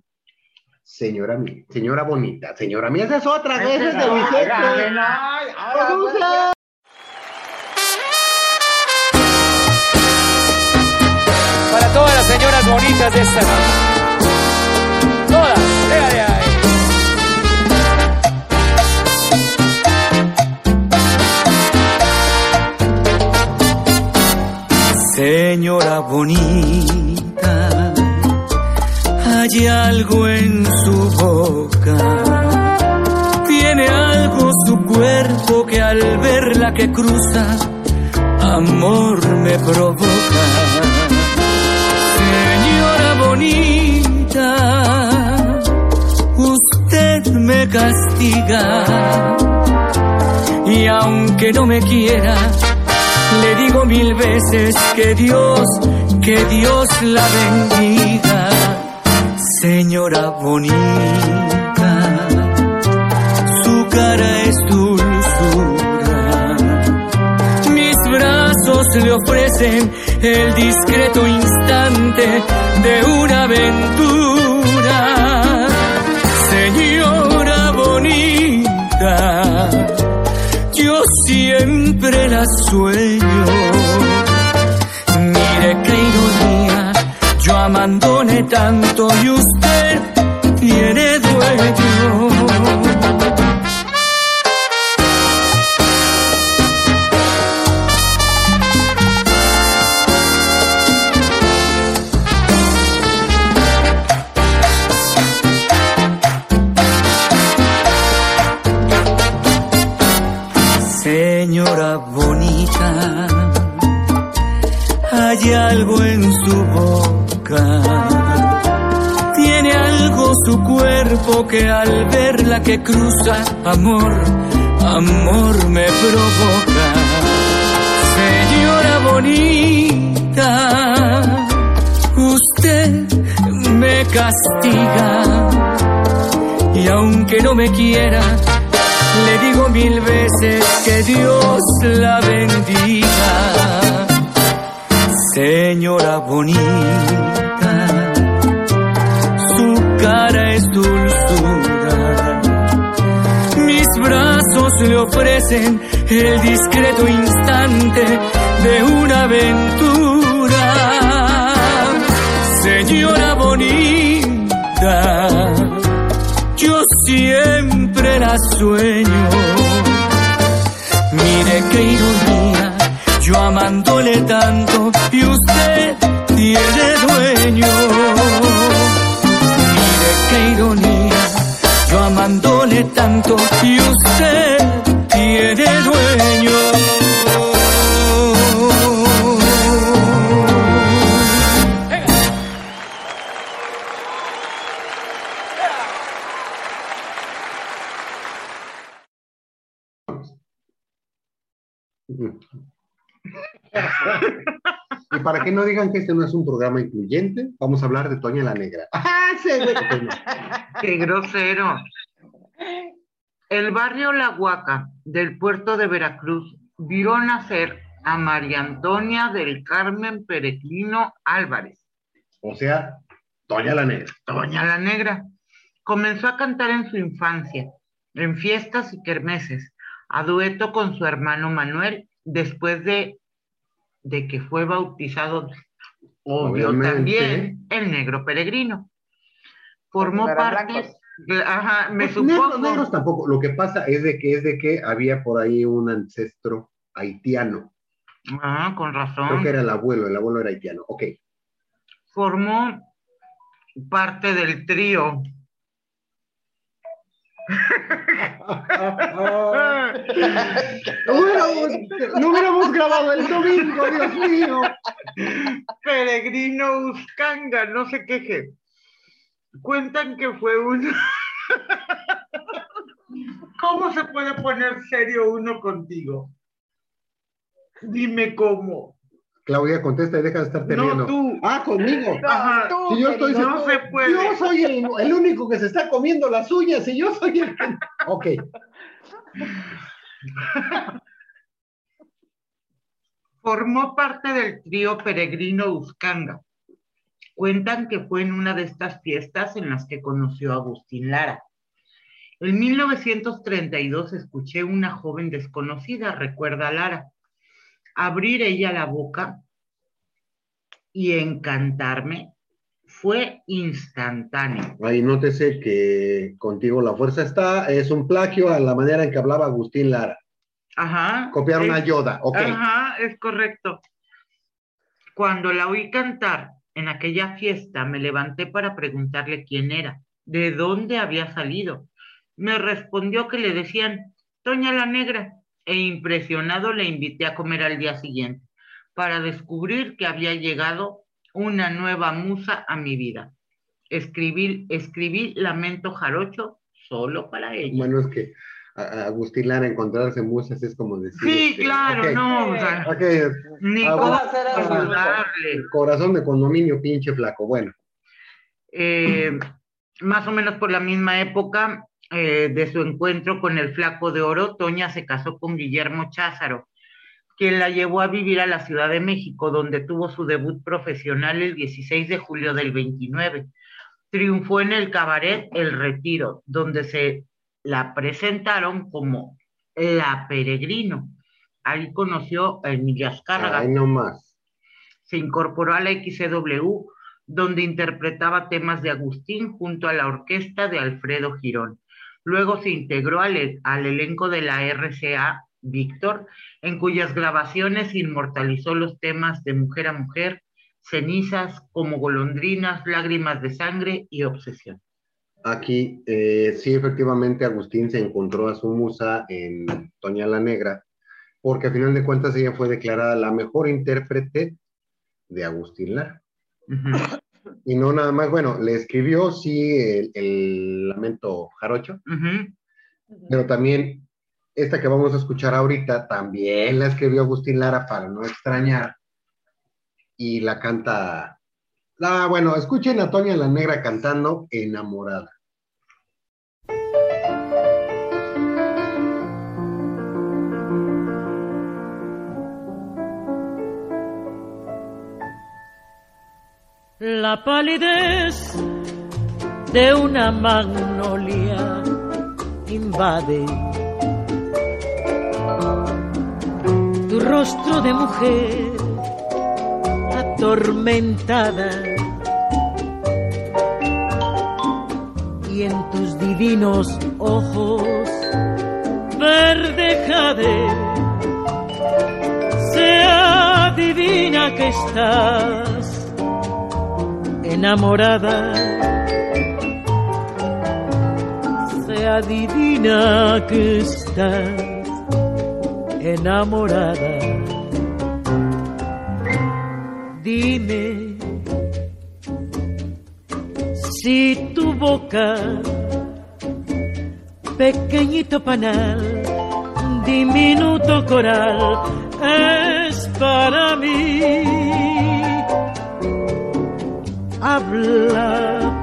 [SPEAKER 3] Señora Mía, Señora Bonita, Señora Mía, esa es otra,
[SPEAKER 2] esa
[SPEAKER 3] es de Vicente.
[SPEAKER 10] Bonitas de esta noche. Todas. Señora bonita, hay algo en su boca, tiene algo su cuerpo que al verla que cruza, amor me provoca. Bonita, usted me castiga. Y aunque no me quiera, le digo mil veces que Dios, que Dios la bendiga. Señora bonita, su cara es dulzura. Mis brazos le ofrecen el discreto instante de una aventura. Señora bonita, yo siempre la sueño. Mire qué ironía, yo amándole tanto y usted tiene que cruza, amor, amor me provoca. Señora bonita, usted me castiga. Y aunque no me quiera, le digo mil veces que Dios la bendiga. Señora bonita, le ofrecen el discreto instante de una aventura. Señora bonita, yo siempre la sueño. Mire qué ironía, yo amándole tanto y usted tiene dueño. Tanto y usted tiene dueño.
[SPEAKER 3] Y para que no digan que este no es un programa incluyente, vamos a hablar de Toña la Negra. ¡Ah, sí, güey! Ok, no.
[SPEAKER 2] Qué grosero. El barrio La Huaca del puerto de Veracruz vio nacer a María Antonia del Carmen Peregrino Álvarez,
[SPEAKER 3] O sea, Toña la Negra.
[SPEAKER 2] Doña la Negra. Comenzó a cantar en su infancia, en fiestas y kermeses, a dueto con su hermano Manuel, después de, de que fue bautizado, obvio
[SPEAKER 3] Obviamente.
[SPEAKER 2] también, el negro peregrino. Formó parte,
[SPEAKER 1] blancos.
[SPEAKER 2] Ajá, me
[SPEAKER 3] Pues,
[SPEAKER 2] supongo.
[SPEAKER 3] negros, negros tampoco. Lo que pasa es de que es de que había por ahí un ancestro haitiano.
[SPEAKER 2] Ah, con razón.
[SPEAKER 3] Creo que era el abuelo, el abuelo era haitiano. Ok.
[SPEAKER 2] formó parte del trío.
[SPEAKER 3] No hubiéramos, grabado el domingo, Dios mío.
[SPEAKER 2] Peregrino Uscanga, no se queje. Cuentan que fue un... ¿Cómo se puede poner serio uno contigo? Dime cómo.
[SPEAKER 3] Claudia, contesta y deja de estarte
[SPEAKER 2] No, tú.
[SPEAKER 3] Ah, conmigo.
[SPEAKER 2] Ajá.
[SPEAKER 1] tú,
[SPEAKER 3] Si yo estoy.
[SPEAKER 2] No se puede.
[SPEAKER 3] Yo soy el, el único que se está comiendo las uñas y yo soy el. Ok.
[SPEAKER 2] Formó parte del trío Peregrino Uscanga. Cuentan que fue en una de estas fiestas en las que conoció a Agustín Lara. En 1932 escuché una joven desconocida, recuerda Lara, abrir ella la boca y encantarme. Fue instantáneo.
[SPEAKER 3] Ahí nótese que contigo la fuerza está. Es un plagio a la manera en que hablaba Agustín Lara.
[SPEAKER 2] Ajá.
[SPEAKER 3] Copiaron a Yoda. Ok.
[SPEAKER 2] Ajá, es correcto. Cuando la oí cantar en aquella fiesta, me levanté para preguntarle quién era, de dónde había salido. Me respondió que le decían Toña la Negra, e impresionado le invité a comer al día siguiente para descubrir que había llegado una nueva musa a mi vida. Escribí, escribí Lamento Jarocho solo para ella.
[SPEAKER 3] Bueno, es que a- Agustín Lara encontrarse musas es como decir.
[SPEAKER 2] Sí,
[SPEAKER 3] este,
[SPEAKER 2] claro, no, o sea, ni
[SPEAKER 3] Ah,
[SPEAKER 2] cómo ayudarle.
[SPEAKER 3] corazón de condominio, pinche flaco. Bueno,
[SPEAKER 2] Eh, más o menos por la misma época eh, de su encuentro con el Flaco de Oro, Toña se casó con Guillermo Cházaro, quien la llevó a vivir a la Ciudad de México, donde tuvo su debut profesional el 16 de julio del 29. Triunfó en el cabaret El Retiro, donde se la presentaron como La Peregrino. Ahí conoció a Emilia Azcárraga
[SPEAKER 3] ahí nomás.
[SPEAKER 2] se incorporó a la XCW, donde interpretaba temas de Agustín junto a la orquesta de Alfredo Girón. Luego se integró al, e- al elenco de la RCA Víctor, en cuyas grabaciones inmortalizó los temas de Mujer a Mujer, Cenizas, Como Golondrinas, Lágrimas de Sangre y Obsesión.
[SPEAKER 3] Aquí, eh, sí, efectivamente, Agustín se encontró a su musa en Toña la Negra, porque a final de cuentas ella fue declarada la mejor intérprete de Agustín Lara. Y no nada más, bueno, le escribió, sí, el, el Lamento Jarocho, pero también esta que vamos a escuchar ahorita, también la escribió Agustín Lara para no extrañar, y la canta... Ah, bueno, escuchen a Toña la Negra cantando Enamorada.
[SPEAKER 11] La palidez de una magnolia invade. Tu rostro de mujer atormentada y en tus divinos ojos verde jade. Se adivina que estás enamorada. Se adivina que estás enamorada. Dime si tu boca, pequeñito panal, diminuto coral, es para mí habla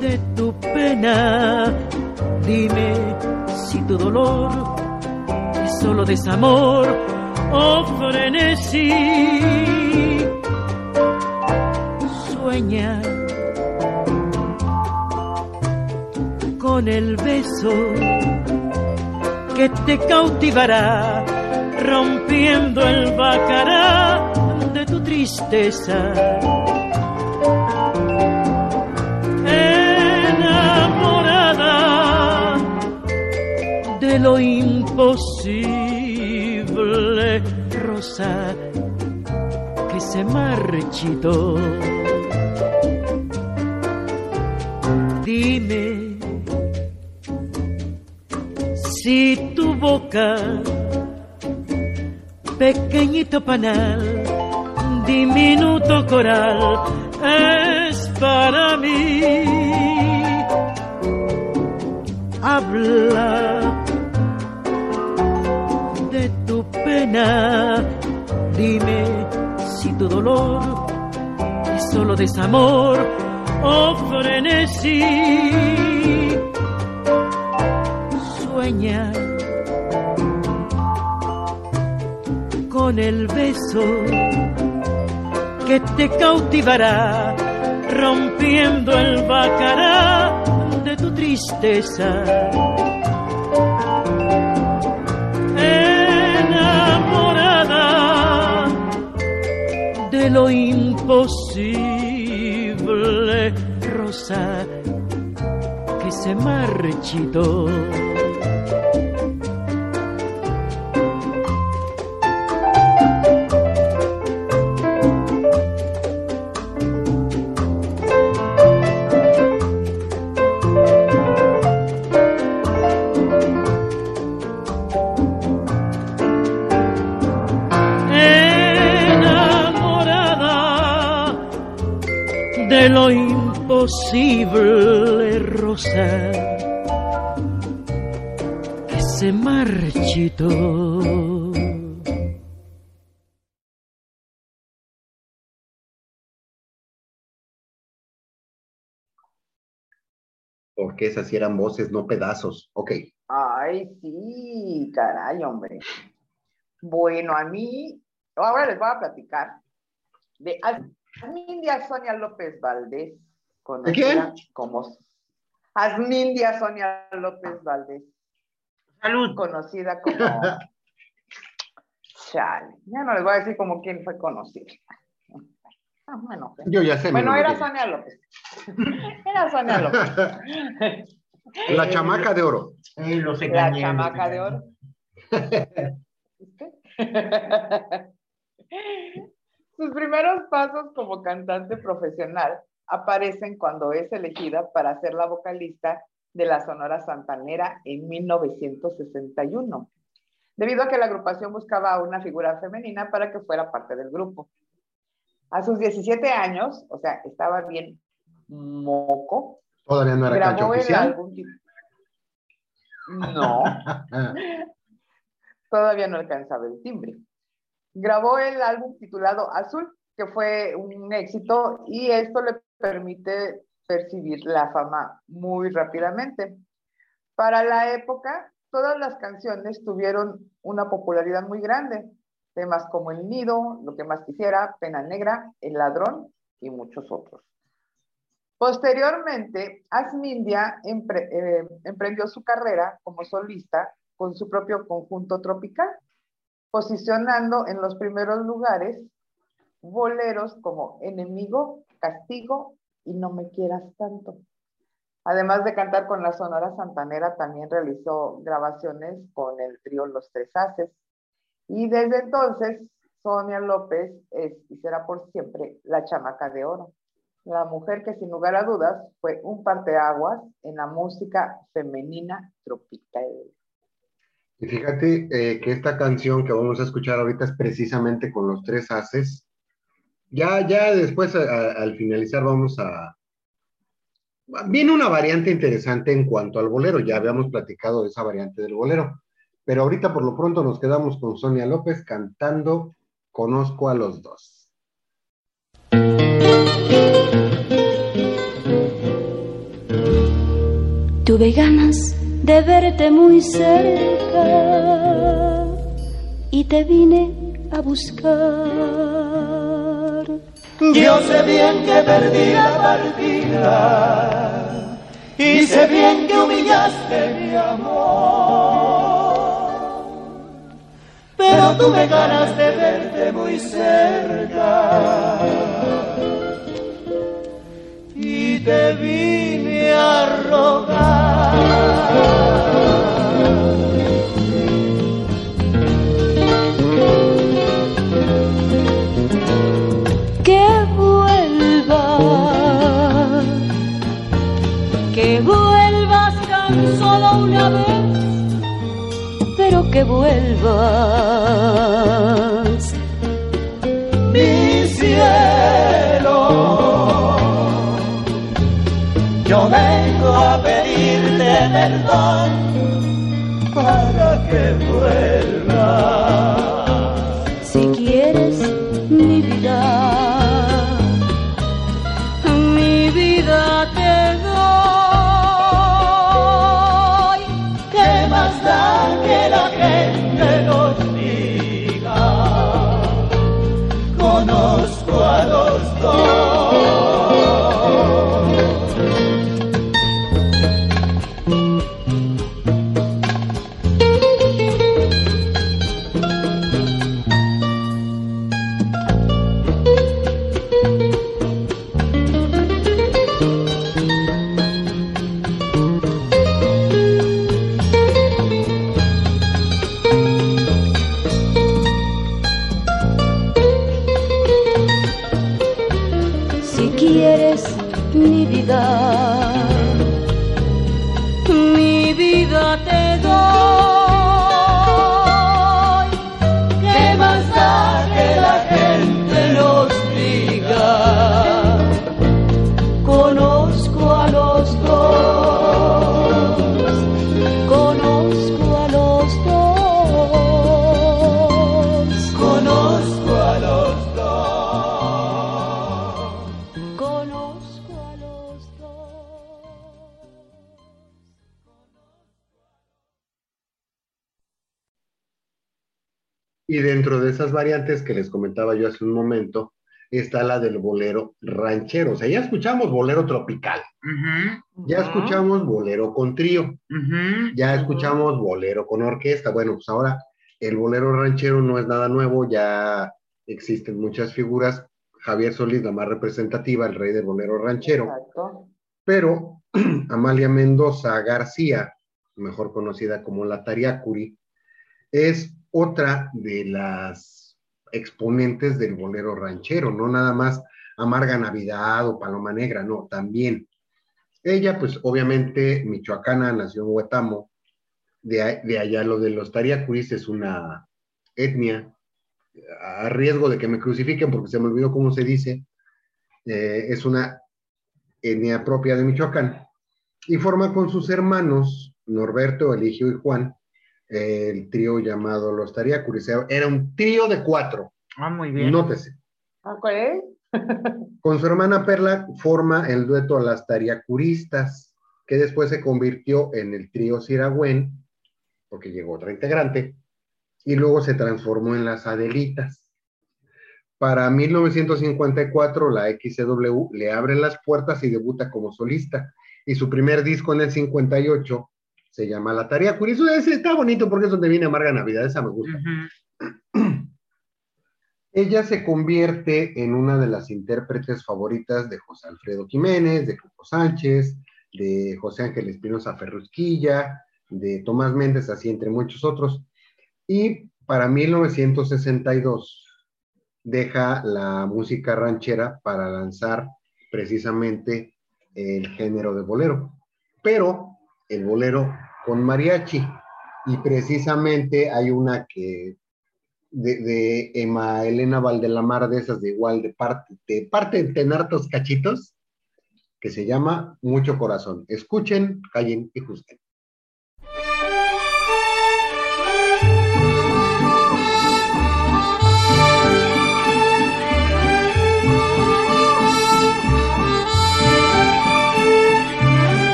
[SPEAKER 11] de tu pena. Dime si tu dolor es solo desamor o frenesí. Sueña con el beso que te cautivará, rompiendo el bacará tristeza. Enamorada de lo imposible, rosa que se marchitó. Dime si tu boca, pequeñito panal, diminuto coral, es para mí. Habla de tu pena, dime si tu dolor es solo desamor o frenesí. Sueña con el beso que te cautivará, rompiendo el bacará de tu tristeza. Enamorada de lo imposible, rosa que se marchitó.
[SPEAKER 3] Porque esas sí eran voces, no pedazos. Ok.
[SPEAKER 1] Ay, sí, caray, hombre. Bueno, a mí, ahora les voy a platicar de Asmindia Sonia López Valdés, conocida como Asmindia Sonia López Valdés.
[SPEAKER 2] Salud.
[SPEAKER 1] Conocida como. Chale, ya no les voy a decir como quién fue conocida. Ah, bueno,
[SPEAKER 3] Yo ya sé.
[SPEAKER 1] bueno, era Sonia López. Era Sonia López.
[SPEAKER 3] La chamaca de oro.
[SPEAKER 2] Eh, los
[SPEAKER 1] La chamaca
[SPEAKER 2] los
[SPEAKER 1] de oro. Sus primeros pasos como cantante profesional aparecen cuando es elegida para ser la vocalista de la Sonora Santanera en 1961, debido a que la agrupación buscaba una figura femenina para que fuera parte del grupo. A sus 17 años, o sea, estaba bien moco,
[SPEAKER 3] Todavía no era
[SPEAKER 1] grabó el
[SPEAKER 3] oficial.
[SPEAKER 1] álbum. No, todavía no alcanzaba el timbre. Grabó el álbum titulado Azul, que fue un éxito y esto le permite percibir la fama muy rápidamente. Para la época, todas las canciones tuvieron una popularidad muy grande. Temas como El Nido, Lo que más quisiera, Pena Negra, El Ladrón y muchos otros. Posteriormente, Asmindia eh, emprendió su carrera como solista con su propio conjunto tropical, posicionando en los primeros lugares boleros como Enemigo, Castigo y No me quieras tanto. Además de cantar con la Sonora Santanera, también realizó grabaciones con el trío Los Tres Haces. Y desde entonces, Sonia López es y será por siempre la chamaca de oro. La mujer que sin lugar a dudas fue un parteaguas en la música femenina tropical.
[SPEAKER 3] Y fíjate eh, que esta canción que vamos a escuchar ahorita es precisamente con los tres haces. Ya, ya después a- a- al finalizar vamos a... Viene una variante interesante en cuanto al bolero, ya habíamos platicado de esa variante del bolero, pero ahorita por lo pronto nos quedamos con Sonia López cantando Conozco a los dos.
[SPEAKER 6] Tuve ganas de verte muy cerca y te vine a buscar.
[SPEAKER 12] Yo sé bien que perdí la partida y sé bien que humillaste mi amor. Pero tuve ganas de verte muy cerca y te vine a rogar.
[SPEAKER 6] Que vuelvas, que vuelvas tan solo una vez, pero que vuelvas.
[SPEAKER 3] Variantes que les comentaba yo hace un momento, está la del bolero ranchero. O sea, ya escuchamos bolero tropical, ya escuchamos bolero con trío, ya escuchamos bolero con orquesta. Bueno, pues ahora el bolero ranchero no es nada nuevo, ya existen muchas figuras. Javier Solís, la más representativa, el rey del bolero ranchero.
[SPEAKER 1] Exacto.
[SPEAKER 3] Pero Amalia Mendoza García, mejor conocida como la Tariacuri, es otra de las exponentes del bolero ranchero, no nada más Amarga Navidad o Paloma Negra, no, también. Ella, pues obviamente michoacana, nació en Huetamo, de, allá lo de los Tariacuris es una etnia, a riesgo de que me crucifiquen porque se me olvidó cómo se dice, eh, es una etnia propia de Michoacán, y forma con sus hermanos, Norberto, Eligio y Juan, el trío llamado Los Tariacuris. Era un trío de cuatro,
[SPEAKER 2] Ah, muy bien.
[SPEAKER 3] nótese.
[SPEAKER 1] Ah, ¿Cuál es?
[SPEAKER 3] Con su hermana Perla forma el dueto Las Tariacuristas, que después se convirtió en el trío Siragüen, porque llegó otra integrante, y luego se transformó en las Adelitas. Para 1954, la XCW le abre las puertas y debuta como solista. Y su primer disco en el 58 se llama La Tariacuri. Eso ese está bonito porque es donde viene Amarga Navidad, esa me gusta. Ella se convierte en una de las intérpretes favoritas de José Alfredo Jiménez, de Coco Sánchez, de José Ángel Espinosa Ferrusquilla, de Tomás Méndez, así entre muchos otros. Y para 1962 deja la música ranchera para lanzar precisamente el género de bolero, pero el bolero con mariachi. Y precisamente hay una que de, de Emma Elena Valdelamar, de esas de igual, de parte, de parte de Tenartos Cachitos, que se llama Mucho Corazón. Escuchen, callen y juzguen.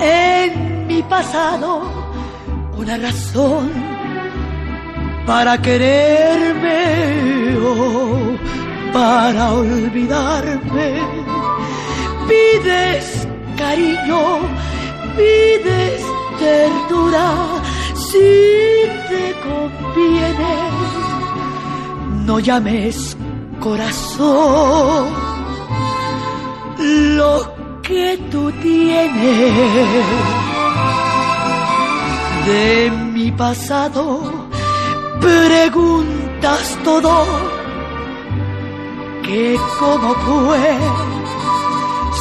[SPEAKER 11] En mi pasado una razón para quererme o para olvidarme, pides cariño, pides ternura, si te conviene, no llames corazón. Lo que tú tienes de mi pasado. Preguntas todo que cómo fue.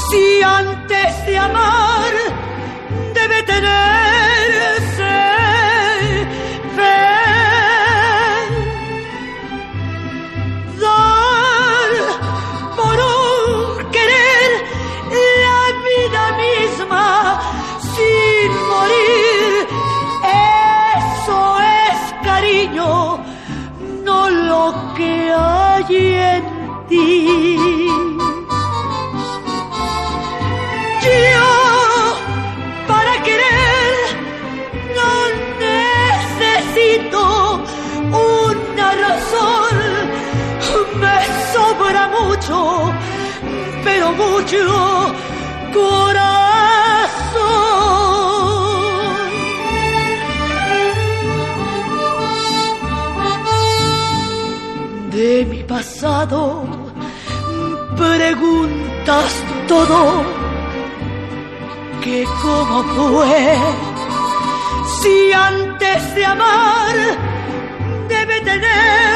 [SPEAKER 11] Si antes de amar debe tenerse hay en ti. Yo para querer no necesito una razón, me sobra mucho, pero mucho corazón. Preguntas todo que cómo fue si antes de amar debe tenerse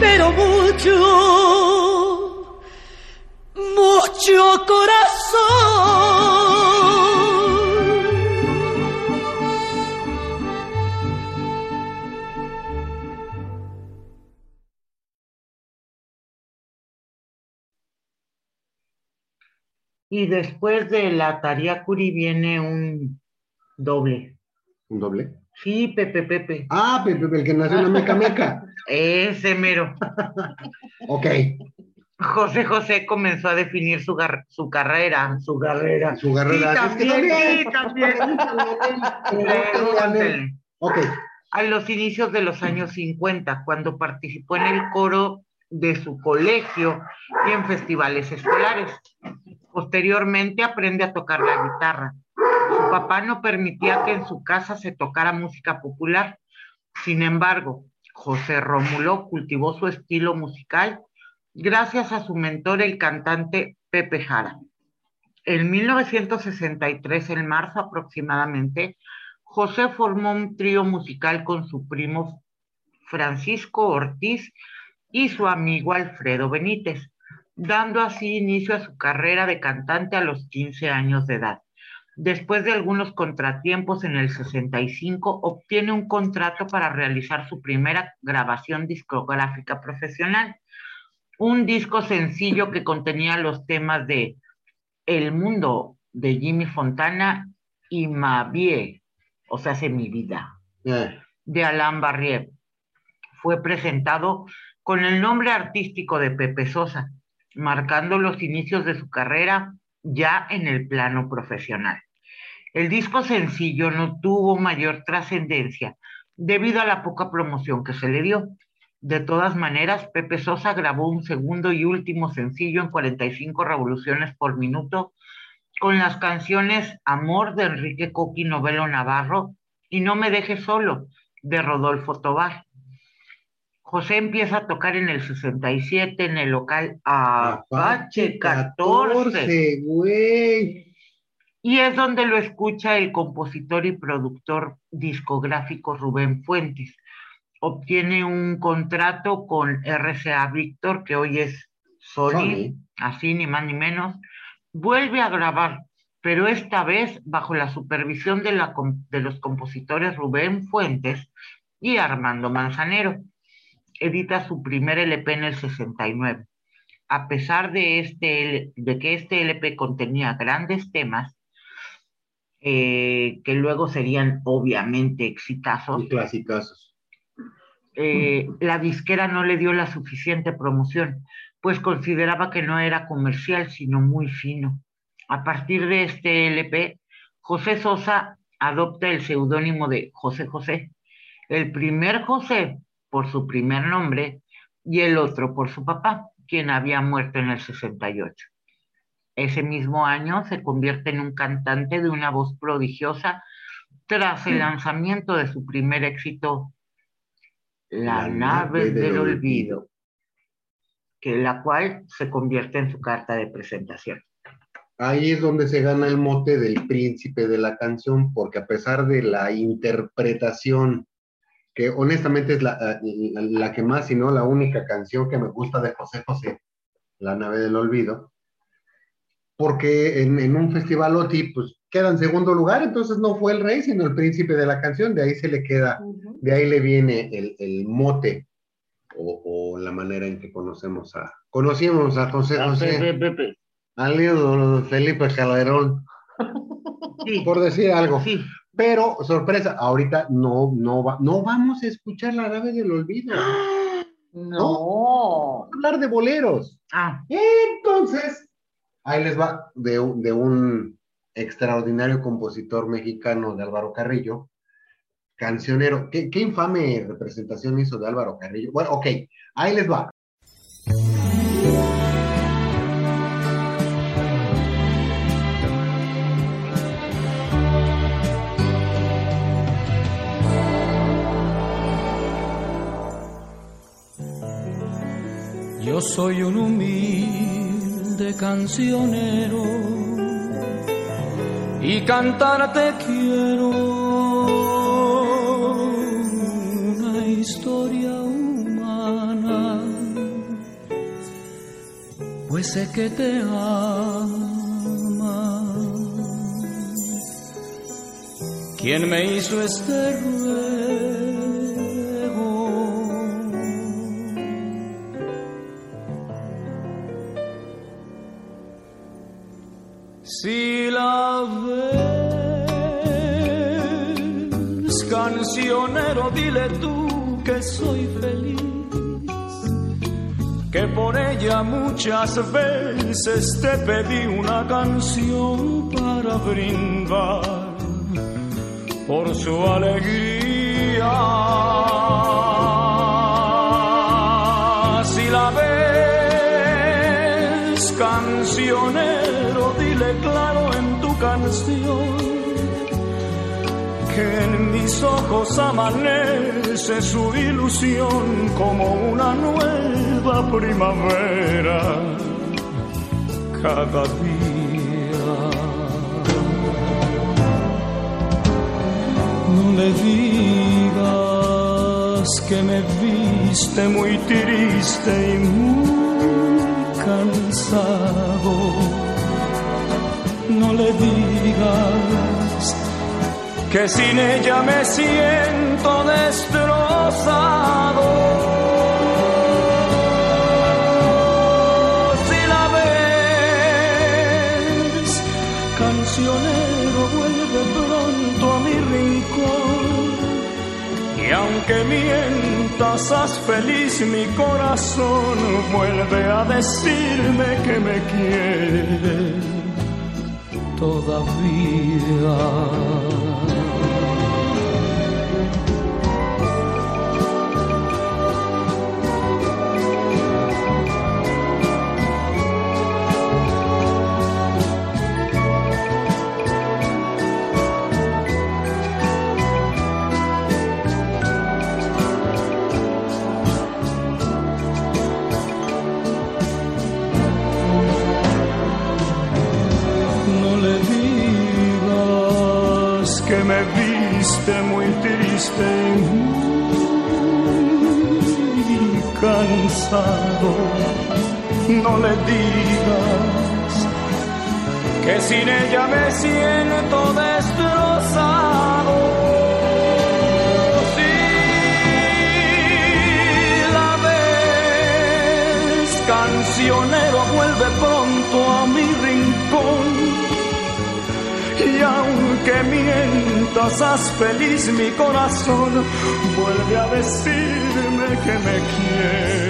[SPEAKER 11] pero mucho, mucho corazón.
[SPEAKER 2] Y después de la Tariacuri viene un doble.
[SPEAKER 3] ¿Un doble?
[SPEAKER 2] Sí, Pepe Pepe.
[SPEAKER 3] Ah, Pepe, el que nació en la Meca Meca.
[SPEAKER 2] Ese mero.
[SPEAKER 3] ok.
[SPEAKER 2] José José comenzó a definir su, su carrera, su carrera.
[SPEAKER 3] Su carrera.
[SPEAKER 2] Sí, también, sí,
[SPEAKER 3] también.
[SPEAKER 2] también. Pregúntale.
[SPEAKER 3] Ok.
[SPEAKER 2] A los inicios de los años 50, cuando participó en el coro de su colegio y en festivales escolares. Posteriormente aprende a tocar la guitarra. Papá no permitía que en su casa se tocara música popular. Sin embargo, José Rómulo cultivó su estilo musical gracias a su mentor, el cantante Pepe Jara. En 1963, en marzo aproximadamente, José formó un trío musical con su primo Francisco Ortiz y su amigo Alfredo Benítez, dando así inicio a su carrera de cantante a los 15 años de edad. Después de algunos contratiempos en el 65, obtiene un contrato para realizar su primera grabación discográfica profesional, un disco sencillo que contenía los temas de El Mundo de Jimmy Fontana y Ma Vie, o sea, hace mi vida, de Alain Barrier. Fue presentado con el nombre artístico de Pepe Sosa, marcando los inicios de su carrera ya en el plano profesional. El disco sencillo no tuvo mayor trascendencia debido a la poca promoción que se le dio. De todas maneras, Pepe Sosa grabó un segundo y último sencillo en 45 revoluciones por minuto con las canciones Amor de Enrique Coqui Novelo Navarro y No me dejes solo de Rodolfo Tobar. José empieza a tocar en el 67 en el local Apache 14
[SPEAKER 3] güey.
[SPEAKER 2] y es donde lo escucha el compositor y productor discográfico Rubén Fuentes. Obtiene un contrato con RCA Víctor, que hoy es Sony,
[SPEAKER 3] Sony.
[SPEAKER 2] así ni más ni menos. Vuelve a grabar, pero esta vez bajo la supervisión de, la com- de los compositores Rubén Fuentes y Armando Manzanero. Edita su primer LP en el 69. A pesar de, este, de que este LP contenía grandes temas, eh, que luego serían obviamente exitazos,
[SPEAKER 3] Y clasicazos.
[SPEAKER 2] eh, la disquera no le dio la suficiente promoción, pues consideraba que no era comercial, sino muy fino. A partir de este LP, José Sosa adopta el seudónimo de José José. El primer José por su primer nombre y el otro por su papá, quien había muerto en el 68. Ese mismo año se convierte en un cantante de una voz prodigiosa tras el lanzamiento de su primer éxito, La, nave del, olvido, que la cual se convierte en su carta de presentación.
[SPEAKER 3] Ahí es donde se gana el mote del príncipe de la canción, porque a pesar de la interpretación, que honestamente es la, la- la que más, si no la única canción que me gusta de José José, La nave del olvido, porque en, en un festival OTI, pues queda en segundo lugar, entonces no fue el rey, sino el príncipe de la canción, de ahí se le queda, de ahí le viene el, el mote, o, o la manera en que conocemos a, conocimos a José José. Al ídolo de Felipe Calderón,
[SPEAKER 2] Sí,
[SPEAKER 3] por decir algo.
[SPEAKER 2] sí.
[SPEAKER 3] Pero, sorpresa, ahorita no, no, va, no vamos a escuchar la nave del olvido. Vamos
[SPEAKER 1] No.
[SPEAKER 3] a hablar de boleros.
[SPEAKER 2] Ah,
[SPEAKER 3] Entonces, ahí les va de, un- de un extraordinario compositor mexicano de Álvaro Carrillo, cancionero. ¿Qué, qué infame representación hizo de Álvaro Carrillo? Bueno, ok, ahí les va.
[SPEAKER 12] Yo soy un humilde cancionero y cantarte quiero una historia humana, pues sé que te ama. ¿Quién me hizo este ruego? Si la ves, cancionero, dile tú que soy feliz, que por ella muchas veces te pedí una canción para brindar por su alegría. Cancionero, dile claro en tu canción que en mis ojos amanece su ilusión como una nueva primavera cada día. No le digas que me viste muy triste y muy No le digas que sin ella me siento destrozado. Aunque mientas, haz feliz mi corazón, vuelve a decirme que me quiere todavía. No le digas que sin ella me siento destrozado. Si la ves, cancionero, vuelve pronto a mi rincón. Y aunque mientas, haz feliz mi corazón, vuelve a decirme que me quiere.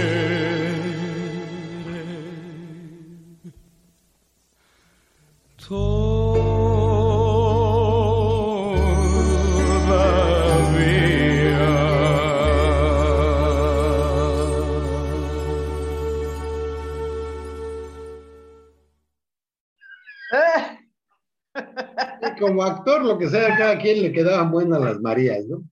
[SPEAKER 3] Y como actor, lo que sea, a cada quien le quedaban buenas las Marías, ¿no?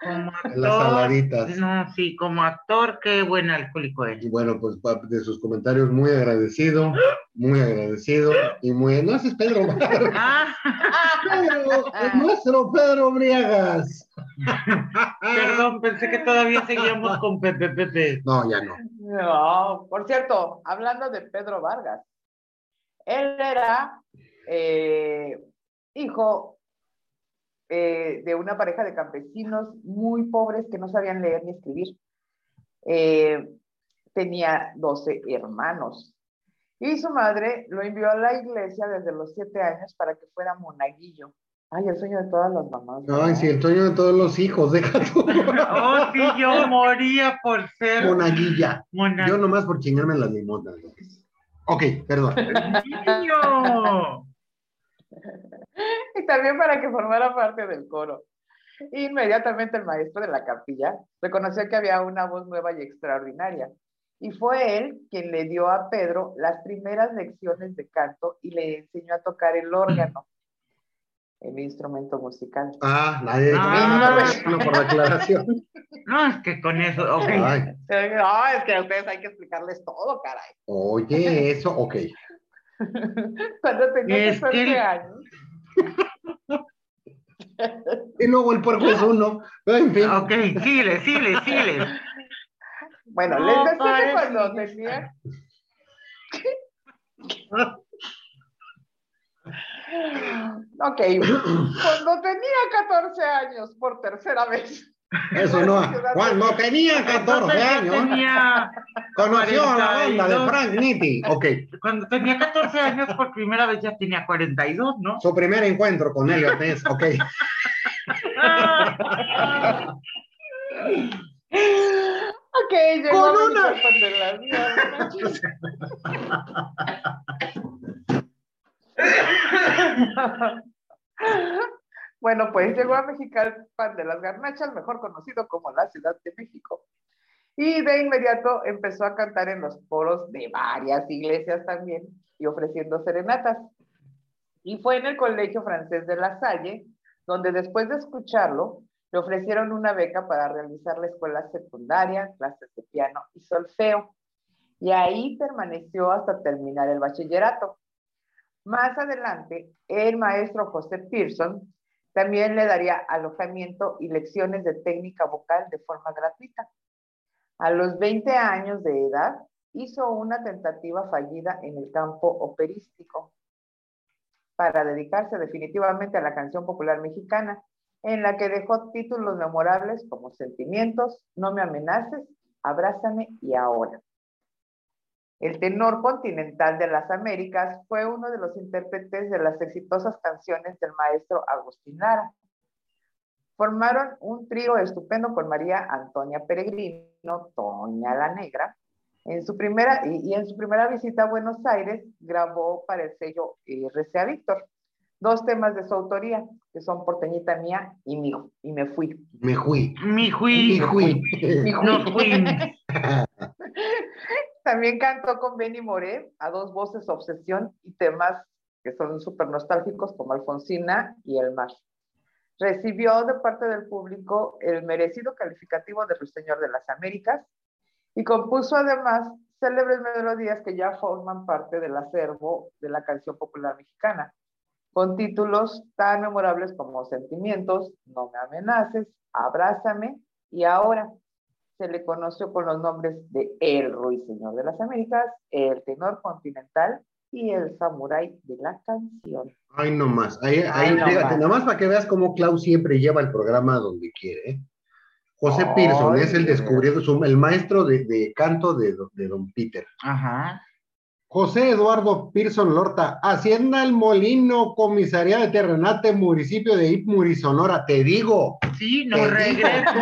[SPEAKER 2] Como actor.
[SPEAKER 3] Las saladitas.
[SPEAKER 2] No, sí, como actor, qué buen alcohólico
[SPEAKER 3] Y
[SPEAKER 2] eres.
[SPEAKER 3] bueno, pues de sus comentarios, muy agradecido, muy agradecido. Y muy. No, ese es Pedro.
[SPEAKER 2] Ah,
[SPEAKER 3] Pedro, el nuestro Pedro Briagas.
[SPEAKER 2] perdón, pensé que todavía seguíamos con Pepe Pepe.
[SPEAKER 3] No, ya no.
[SPEAKER 1] No, por cierto, hablando de Pedro Vargas, él era eh, hijo eh, de una pareja de campesinos muy pobres que no sabían leer ni escribir. Eh, tenía 12 hermanos y su madre lo envió a la iglesia desde los 7 años para que fuera monaguillo. Ay, el sueño de todas las mamás.
[SPEAKER 3] Ay,
[SPEAKER 1] ¿verdad?
[SPEAKER 3] sí, el sueño de todos los hijos, deja tú.
[SPEAKER 2] Oh, sí, yo moría por ser
[SPEAKER 3] Monaguilla.
[SPEAKER 2] monaguillo.
[SPEAKER 3] Yo nomás por chingarme las limonas. Ok, perdón.
[SPEAKER 1] y también para que formara parte del coro. Inmediatamente el maestro de la capilla reconoció que había una voz nueva y extraordinaria. Y fue él quien le dio a Pedro las primeras lecciones de canto y le enseñó a tocar el órgano, el instrumento musical.
[SPEAKER 3] Ah, nadie dijo
[SPEAKER 2] Ah,
[SPEAKER 1] no,
[SPEAKER 3] por la aclaración.
[SPEAKER 2] No, es que con eso, ok.
[SPEAKER 3] Ay,
[SPEAKER 1] No, es que a ustedes hay que explicarles todo, caray.
[SPEAKER 3] oye, eso, ok.
[SPEAKER 1] Cuando tenía
[SPEAKER 2] Es
[SPEAKER 1] 14
[SPEAKER 2] que-
[SPEAKER 1] años,
[SPEAKER 3] Y luego el puerco es uno. En fin.
[SPEAKER 2] Ok, síguele, síguele, síguele.
[SPEAKER 1] Bueno,
[SPEAKER 2] No,
[SPEAKER 1] les decía que cuando tenía. Ok, cuando tenía 14 años por tercera vez.
[SPEAKER 3] Eso no. Cuando tenía 14
[SPEAKER 2] Entonces, yo
[SPEAKER 3] años,
[SPEAKER 2] tenía,
[SPEAKER 3] conoció a la banda de
[SPEAKER 2] 42.
[SPEAKER 3] Frank Nitti. Ok,
[SPEAKER 2] cuando tenía 14 años, por primera vez ya tenía 42, ¿no?
[SPEAKER 3] su primer encuentro con Elliot Ness. Ok.
[SPEAKER 1] Ok, llegó
[SPEAKER 3] Con una.
[SPEAKER 1] De las. Bueno, pues llegó a Mexicalpan de las Garnachas, mejor conocido como la Ciudad de México. Y de inmediato empezó a cantar en los foros de varias iglesias también y ofreciendo serenatas. Y fue en el Colegio Francés de La Salle, donde después de escucharlo, le ofrecieron una beca para realizar la escuela secundaria, clases de piano y solfeo. Y ahí permaneció hasta terminar el bachillerato. Más adelante, el maestro José Pearson también le daría alojamiento y lecciones de técnica vocal de forma gratuita. A los 20 años de edad, hizo una tentativa fallida en el campo operístico para dedicarse definitivamente a la canción popular mexicana, en la que dejó títulos memorables como Sentimientos, No me amenaces, Abrázame y Ahora. El tenor continental de las Américas fue uno de los intérpretes de las exitosas canciones del maestro Agustín Lara. Formaron un trío estupendo con María Antonia Peregrino, Toña la Negra. En su primera, y, y en su primera visita a Buenos Aires grabó para el sello RCA Víctor dos temas de su autoría, que son Porteñita Mía y Mi, y Me Fui.
[SPEAKER 3] Me fui.
[SPEAKER 2] Mi
[SPEAKER 3] Me
[SPEAKER 2] juiz,
[SPEAKER 3] fui.
[SPEAKER 1] Mi
[SPEAKER 2] nos
[SPEAKER 1] Fui. También cantó con Benny Moré a dos voces Obsesión y temas que son súper nostálgicos como Alfonsina y El Mar. Recibió de parte del público el merecido calificativo de Ruiseñor de las Américas y compuso además célebres melodías que ya forman parte del acervo de la canción popular mexicana, con títulos tan memorables como Sentimientos, No me amenaces, Abrázame y Ahora se le conoció con los nombres de El Ruiseñor de las Américas, El Tenor Continental y El Samurái de la Canción.
[SPEAKER 3] Ay, no más. Ahí, ahí,
[SPEAKER 1] no
[SPEAKER 3] fíjate,
[SPEAKER 1] más.
[SPEAKER 3] nada más para que veas cómo Klaus siempre lleva el programa donde quiere. ¿eh? José
[SPEAKER 1] Ay,
[SPEAKER 3] Pearson es el
[SPEAKER 1] de
[SPEAKER 3] descubridor, su- el maestro de, de canto de, de Don Peter.
[SPEAKER 2] Ajá.
[SPEAKER 3] José Eduardo Pearson Lorta, Hacienda El Molino, Comisaría de Terrenate, municipio de Ipmuri, Sonora. Te digo,
[SPEAKER 2] Sí, nos
[SPEAKER 3] digo,
[SPEAKER 2] regresa.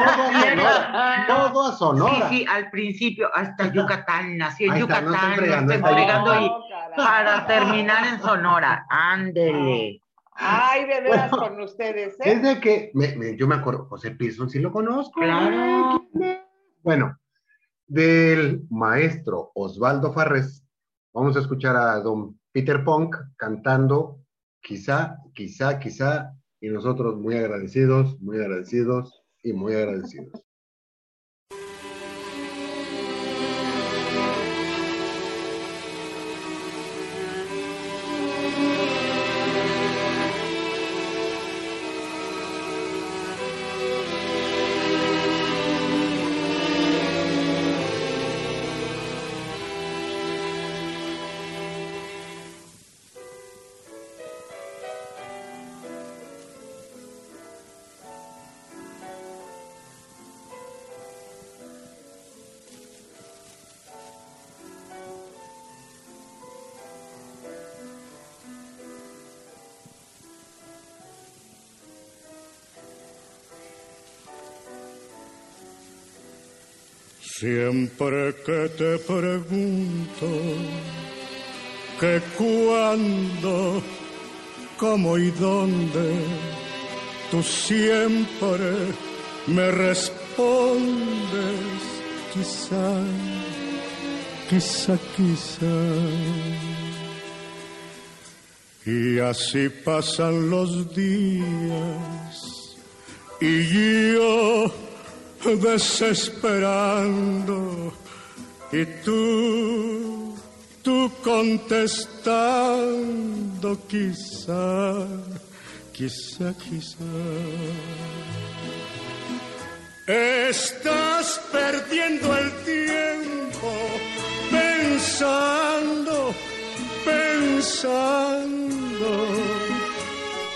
[SPEAKER 3] todo a Sonora,
[SPEAKER 2] Sí, sí, al principio, hasta Yucatán, nací en
[SPEAKER 3] no
[SPEAKER 2] Yucatán,
[SPEAKER 3] estoy
[SPEAKER 2] no
[SPEAKER 3] fregando,
[SPEAKER 2] estoy
[SPEAKER 3] está
[SPEAKER 2] fregando y
[SPEAKER 1] No, caray.
[SPEAKER 2] para terminar en Sonora, ándele.
[SPEAKER 1] Ay, de veras
[SPEAKER 3] Bueno,
[SPEAKER 1] con ustedes,
[SPEAKER 3] Es
[SPEAKER 1] ¿eh?
[SPEAKER 3] de que, me- me- yo me acuerdo, José Pearson sí lo conozco.
[SPEAKER 2] Claro.
[SPEAKER 3] Bueno, del maestro Osvaldo Farres, vamos a escuchar a don Peter Punk cantando quizá, quizá, quizá, y nosotros muy agradecidos, muy agradecidos y muy agradecidos.
[SPEAKER 4] Siempre que te pregunto que cuándo, cómo y dónde, tú siempre me respondes, quizá, quizá, quizá. Y así pasan los días y yo desesperando y tú, tú contestando quizá, quizá, quizá. Estás perdiendo el tiempo
[SPEAKER 13] pensando, pensando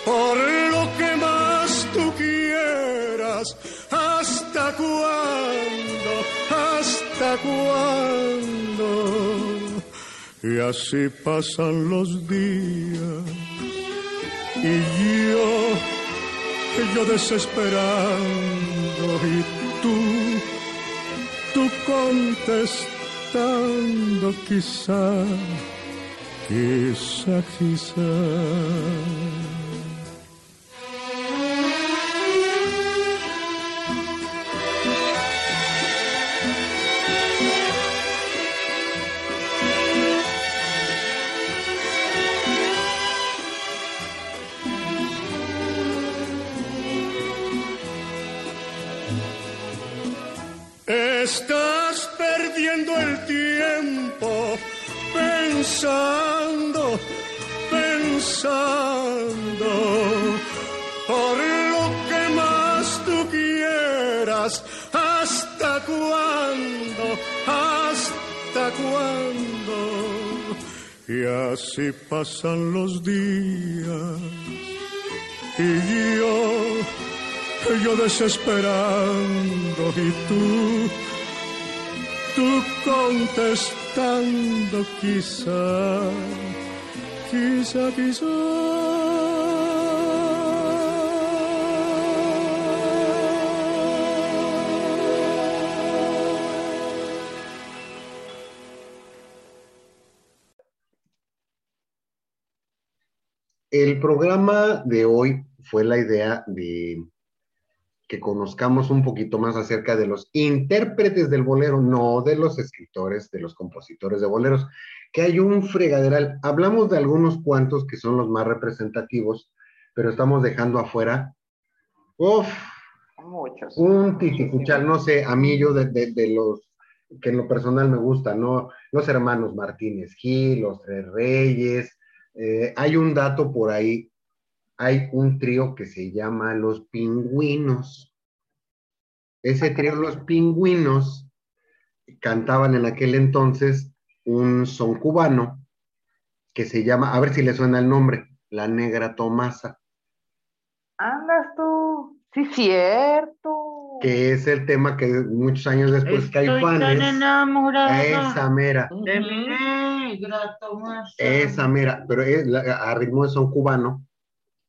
[SPEAKER 13] por lo que más tú quieras ¿Hasta cuándo? ¿Hasta cuándo? Y así pasan los días y yo, yo desesperando y tú, tú contestando quizá, quizá, quizá. Perdiendo el tiempo pensando, pensando por lo que más tú quieras. ¿Hasta cuándo? ¿Hasta cuándo? Y así pasan los días y yo yo desesperando y tú, tú contestando quizá, quizá, quizá.
[SPEAKER 3] El programa de hoy fue la idea de que conozcamos un poquito más acerca de los intérpretes del bolero, no de los escritores, de los compositores de boleros, que hay un fregaderal. Hablamos de algunos cuantos que son los más representativos, pero estamos dejando afuera, uf,
[SPEAKER 1] Muchos.
[SPEAKER 3] un titicuchal, no sé, a mí yo de, de- de los que en lo personal me gusta, ¿no? Los hermanos Martínez Gil, los Tres Reyes, eh, hay un dato por ahí, hay un trío que se llama Los Pingüinos. Ese trío, Los Pingüinos, cantaban en aquel entonces un son cubano que se llama, a ver si le suena el nombre, La Negra Tomasa.
[SPEAKER 1] Andas tú. Sí, cierto.
[SPEAKER 3] que es el tema que muchos años después
[SPEAKER 2] Estoy tan enamorada
[SPEAKER 3] esa mera,
[SPEAKER 2] de mi negra Tomasa.
[SPEAKER 3] esa mera, pero es la- a ritmo de son cubano,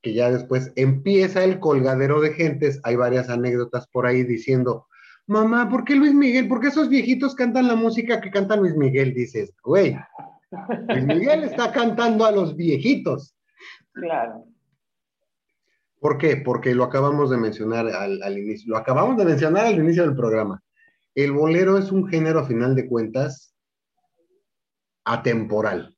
[SPEAKER 3] que ya después empieza el colgadero de gentes, hay varias anécdotas por ahí diciendo, mamá, ¿por qué Luis Miguel? ¿Por qué esos viejitos cantan la música que canta Luis Miguel? Dices, güey, Luis Miguel está cantando a los viejitos.
[SPEAKER 1] Claro.
[SPEAKER 3] ¿Por qué? Porque lo acabamos de mencionar al, al inicio, lo acabamos de mencionar al inicio del programa. El bolero es un género, a final de cuentas, atemporal.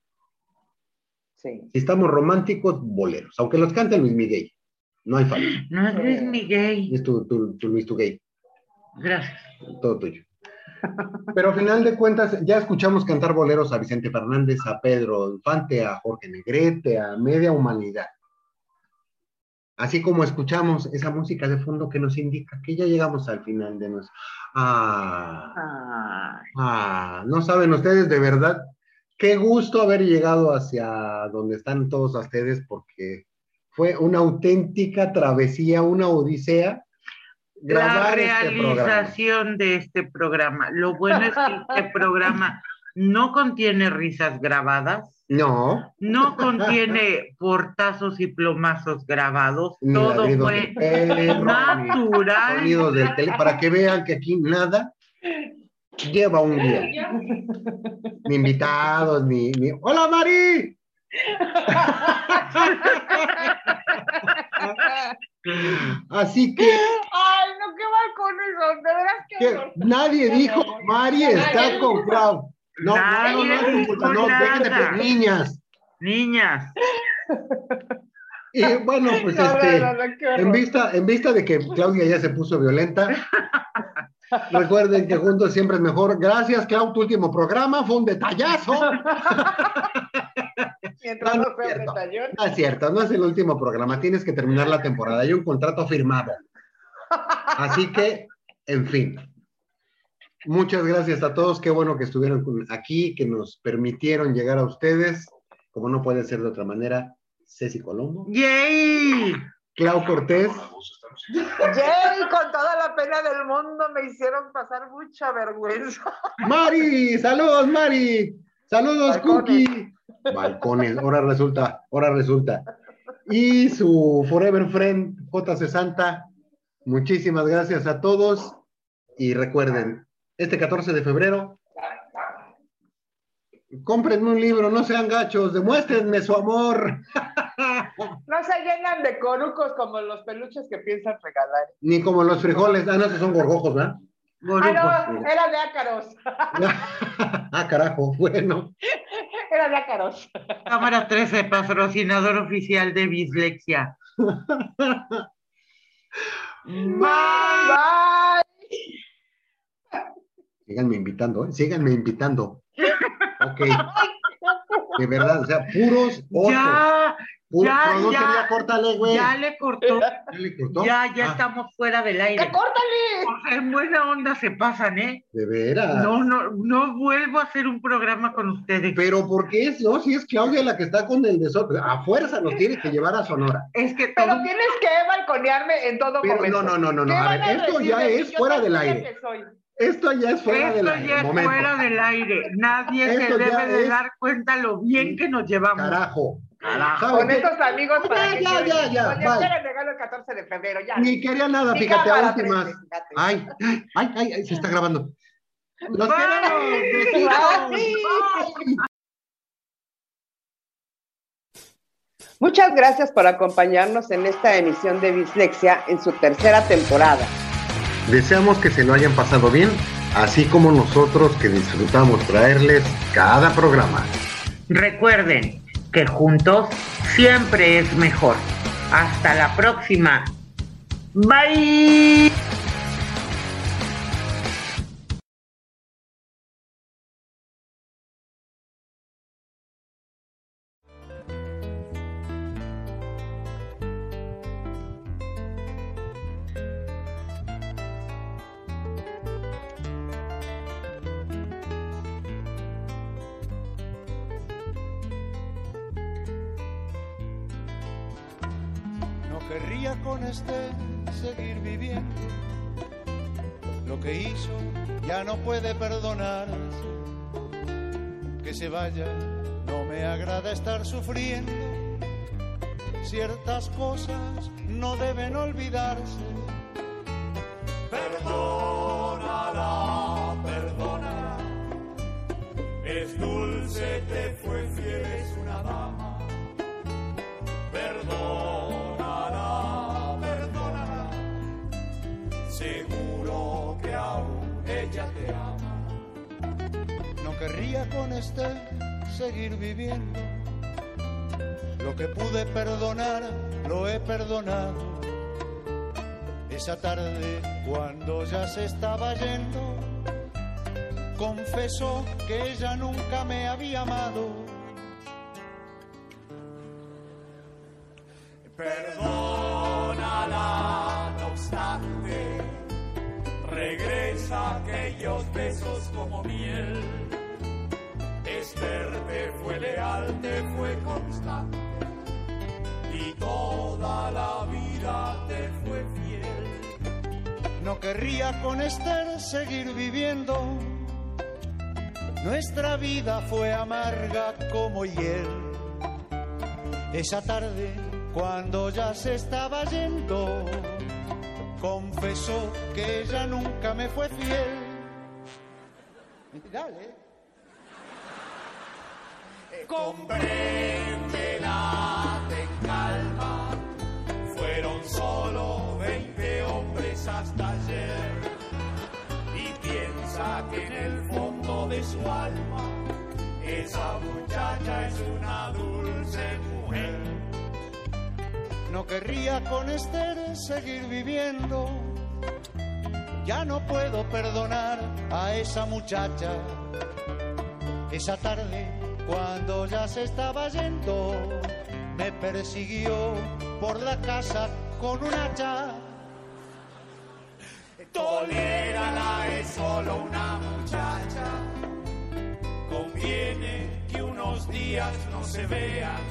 [SPEAKER 1] Sí.
[SPEAKER 3] Si estamos románticos, boleros, aunque los cante Luis Miguel, no hay falta.
[SPEAKER 2] No es Luis Miguel.
[SPEAKER 3] Es tu, tu, tu Luis tu gay,
[SPEAKER 2] Gracias.
[SPEAKER 3] todo tuyo. Pero a final de cuentas, ya escuchamos cantar boleros a Vicente Fernández, a Pedro Infante, a Jorge Negrete, a media humanidad. Así como escuchamos esa música de fondo que nos indica que ya llegamos al final de nuestro. Ah, ah, no saben ustedes de verdad qué gusto haber llegado hacia donde están todos ustedes, porque fue una auténtica travesía, una odisea.
[SPEAKER 2] La
[SPEAKER 3] este programa.
[SPEAKER 2] realización de este programa. Lo bueno es que este programa no contiene risas grabadas,
[SPEAKER 3] No,
[SPEAKER 2] no contiene portazos y plomazos grabados,
[SPEAKER 3] ni
[SPEAKER 2] todo fue
[SPEAKER 3] perro,
[SPEAKER 2] natural.
[SPEAKER 3] sonidos del tele, para que vean que aquí nada lleva un guion. Ni invitados, ni, ni... ¡Hola, Mari! Así que,
[SPEAKER 1] Ay, no, qué mal con eso. De veras que.
[SPEAKER 3] que nadie dijo, Mari está con Clau. No, no, no, no, no,
[SPEAKER 2] nada.
[SPEAKER 3] pues, niñas.
[SPEAKER 2] Niñas,
[SPEAKER 3] Y bueno, pues
[SPEAKER 1] No,
[SPEAKER 3] este,
[SPEAKER 1] no, no, qué
[SPEAKER 3] en vista, en vista de que Claudia ya se puso violenta, recuerden que juntos siempre es mejor. Gracias, Clau, tu último programa fue un detallazo.
[SPEAKER 1] Mientras
[SPEAKER 3] No,
[SPEAKER 1] no
[SPEAKER 3] es cierto.
[SPEAKER 1] detallón.
[SPEAKER 3] No es cierto, no es el último programa, tienes que terminar la temporada, hay un contrato firmado. Así que, en fin. Muchas gracias a todos, qué bueno que estuvieron aquí, que nos permitieron llegar a ustedes. como no puede ser de otra manera, Ceci Colombo,
[SPEAKER 2] ¡Yay!
[SPEAKER 3] Clau Cortés,
[SPEAKER 1] Yay, con toda la pena del mundo me hicieron pasar mucha vergüenza.
[SPEAKER 3] Mari, saludos Mari, saludos
[SPEAKER 1] Balcones.
[SPEAKER 3] Cookie. Balcones, ahora resulta, ahora resulta. Y su Forever Friend JC Santa, muchísimas gracias a todos y recuerden, este 14 de febrero, cómprenme un libro, no sean gachos, demuéstrenme su amor,
[SPEAKER 1] No se llenan de corucos como los peluches que piensan regalar.
[SPEAKER 3] ni como los frijoles, ah, no, esos son gorgojos, ¿verdad?
[SPEAKER 1] Ah, no, era de ácaros.
[SPEAKER 3] ah, carajo, bueno.
[SPEAKER 1] Era de ácaros.
[SPEAKER 2] Cámara 13, patrocinador oficial de Bislexia.
[SPEAKER 1] Bye.
[SPEAKER 3] Síganme invitando, ¿eh? síganme invitando. Ok. De verdad, o sea, puros osos.
[SPEAKER 2] Ya,
[SPEAKER 3] Pu-
[SPEAKER 2] ya, ya.
[SPEAKER 3] ya córtale, güey.
[SPEAKER 2] ya le cortó.
[SPEAKER 3] ¿Ya le cortó?
[SPEAKER 2] Ya, ya
[SPEAKER 3] Ah,
[SPEAKER 2] estamos fuera del
[SPEAKER 1] ¡Que
[SPEAKER 2] aire.
[SPEAKER 1] córtale!
[SPEAKER 2] O sea, en buena onda se pasan, ¿eh?
[SPEAKER 3] De veras.
[SPEAKER 2] No, no, no vuelvo a hacer un programa con ustedes.
[SPEAKER 3] Pero ¿por qué es? No, si es Claudia la que está con el desorden. A fuerza nos tiene que llevar a Sonora.
[SPEAKER 2] Es que
[SPEAKER 1] Pero
[SPEAKER 2] todo-
[SPEAKER 1] tienes que balconearme en todo
[SPEAKER 3] Pero
[SPEAKER 1] momento.
[SPEAKER 3] no, no, no, no, no.
[SPEAKER 1] ¿Qué
[SPEAKER 3] A ver, esto ya es fuera del aire.
[SPEAKER 1] que soy.
[SPEAKER 3] Esto ya es fuera
[SPEAKER 2] esto
[SPEAKER 3] del aire.
[SPEAKER 2] ya es
[SPEAKER 3] Momento.
[SPEAKER 2] fuera del aire. Nadie
[SPEAKER 3] Esto
[SPEAKER 2] se
[SPEAKER 3] ya
[SPEAKER 2] debe de
[SPEAKER 3] es-
[SPEAKER 2] dar cuenta lo bien que nos llevamos.
[SPEAKER 3] Carajo.
[SPEAKER 2] Carajo.
[SPEAKER 3] ¿Sabe
[SPEAKER 1] Con estos amigos
[SPEAKER 3] Ya,
[SPEAKER 1] para que
[SPEAKER 3] ya,
[SPEAKER 1] lloren.
[SPEAKER 3] ya, ya, bye.
[SPEAKER 1] Estela regalo el 14 de febrero, ya.
[SPEAKER 3] Ni quería nada, fíjate, a últimas.
[SPEAKER 1] 13, fíjate.
[SPEAKER 3] Ay, ay, ay, ay, se está grabando. Los.
[SPEAKER 2] Bye.
[SPEAKER 1] Muchas gracias por acompañarnos en esta emisión de Bislexia en su tercera temporada.
[SPEAKER 3] Deseamos que se lo hayan pasado bien, así como nosotros que disfrutamos traerles cada programa.
[SPEAKER 2] Recuerden que juntos siempre es mejor. Hasta la próxima. Bye.
[SPEAKER 14] Sufriendo. Ciertas cosas no deben olvidarse. Perdónala, perdónala. Es dulce, te fue fiel, es una dama. Perdónala, perdónala. Seguro que aún ella te ama. No querría con este seguir viviendo. Lo que pude perdonar, lo he perdonado. Esa tarde, cuando ya se estaba yendo, confesó que ella nunca me había amado. Perdónala, no obstante, regresa aquellos besos como miel. Esther fue leal, te fue constante, toda la vida te fue fiel. No querría con Esther seguir viviendo. Nuestra vida fue amarga como hiel. Esa tarde, cuando ya se estaba yendo, confesó que ella nunca me fue fiel. Dale. Compréndela, hasta ayer. Y piensa que en el fondo de su alma, esa muchacha es una dulce mujer. No querría con Esther seguir viviendo. Ya no puedo perdonar a esa muchacha. Esa tarde, cuando ya se estaba yendo, me persiguió por la casa con un hacha. Tolérala, es solo una muchacha. Conviene que unos
[SPEAKER 15] días no se vean.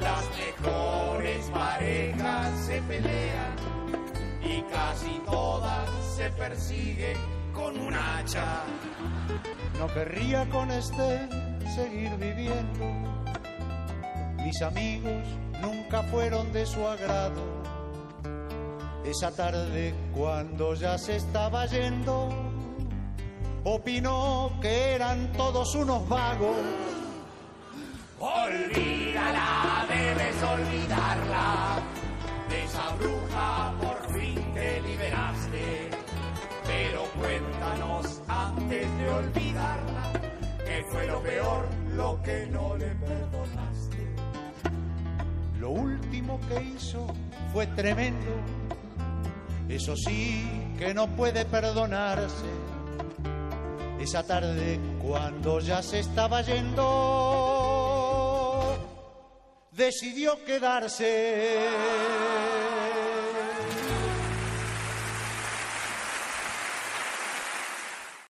[SPEAKER 15] Las mejores parejas se pelean y casi todas se persiguen con un hacha.
[SPEAKER 14] No querría con este seguir viviendo. Mis amigos nunca fueron de su agrado. Esa tarde cuando ya se estaba yendo, opinó que eran todos unos vagos.
[SPEAKER 15] Olvídala, debes olvidarla. De esa bruja por fin te liberaste. Pero cuéntanos antes de olvidarla, qué fue lo peor, lo que no le perdonaste.
[SPEAKER 14] Lo último que hizo fue tremendo. Eso sí que no puede perdonarse. Esa tarde cuando ya se estaba yendo, decidió quedarse.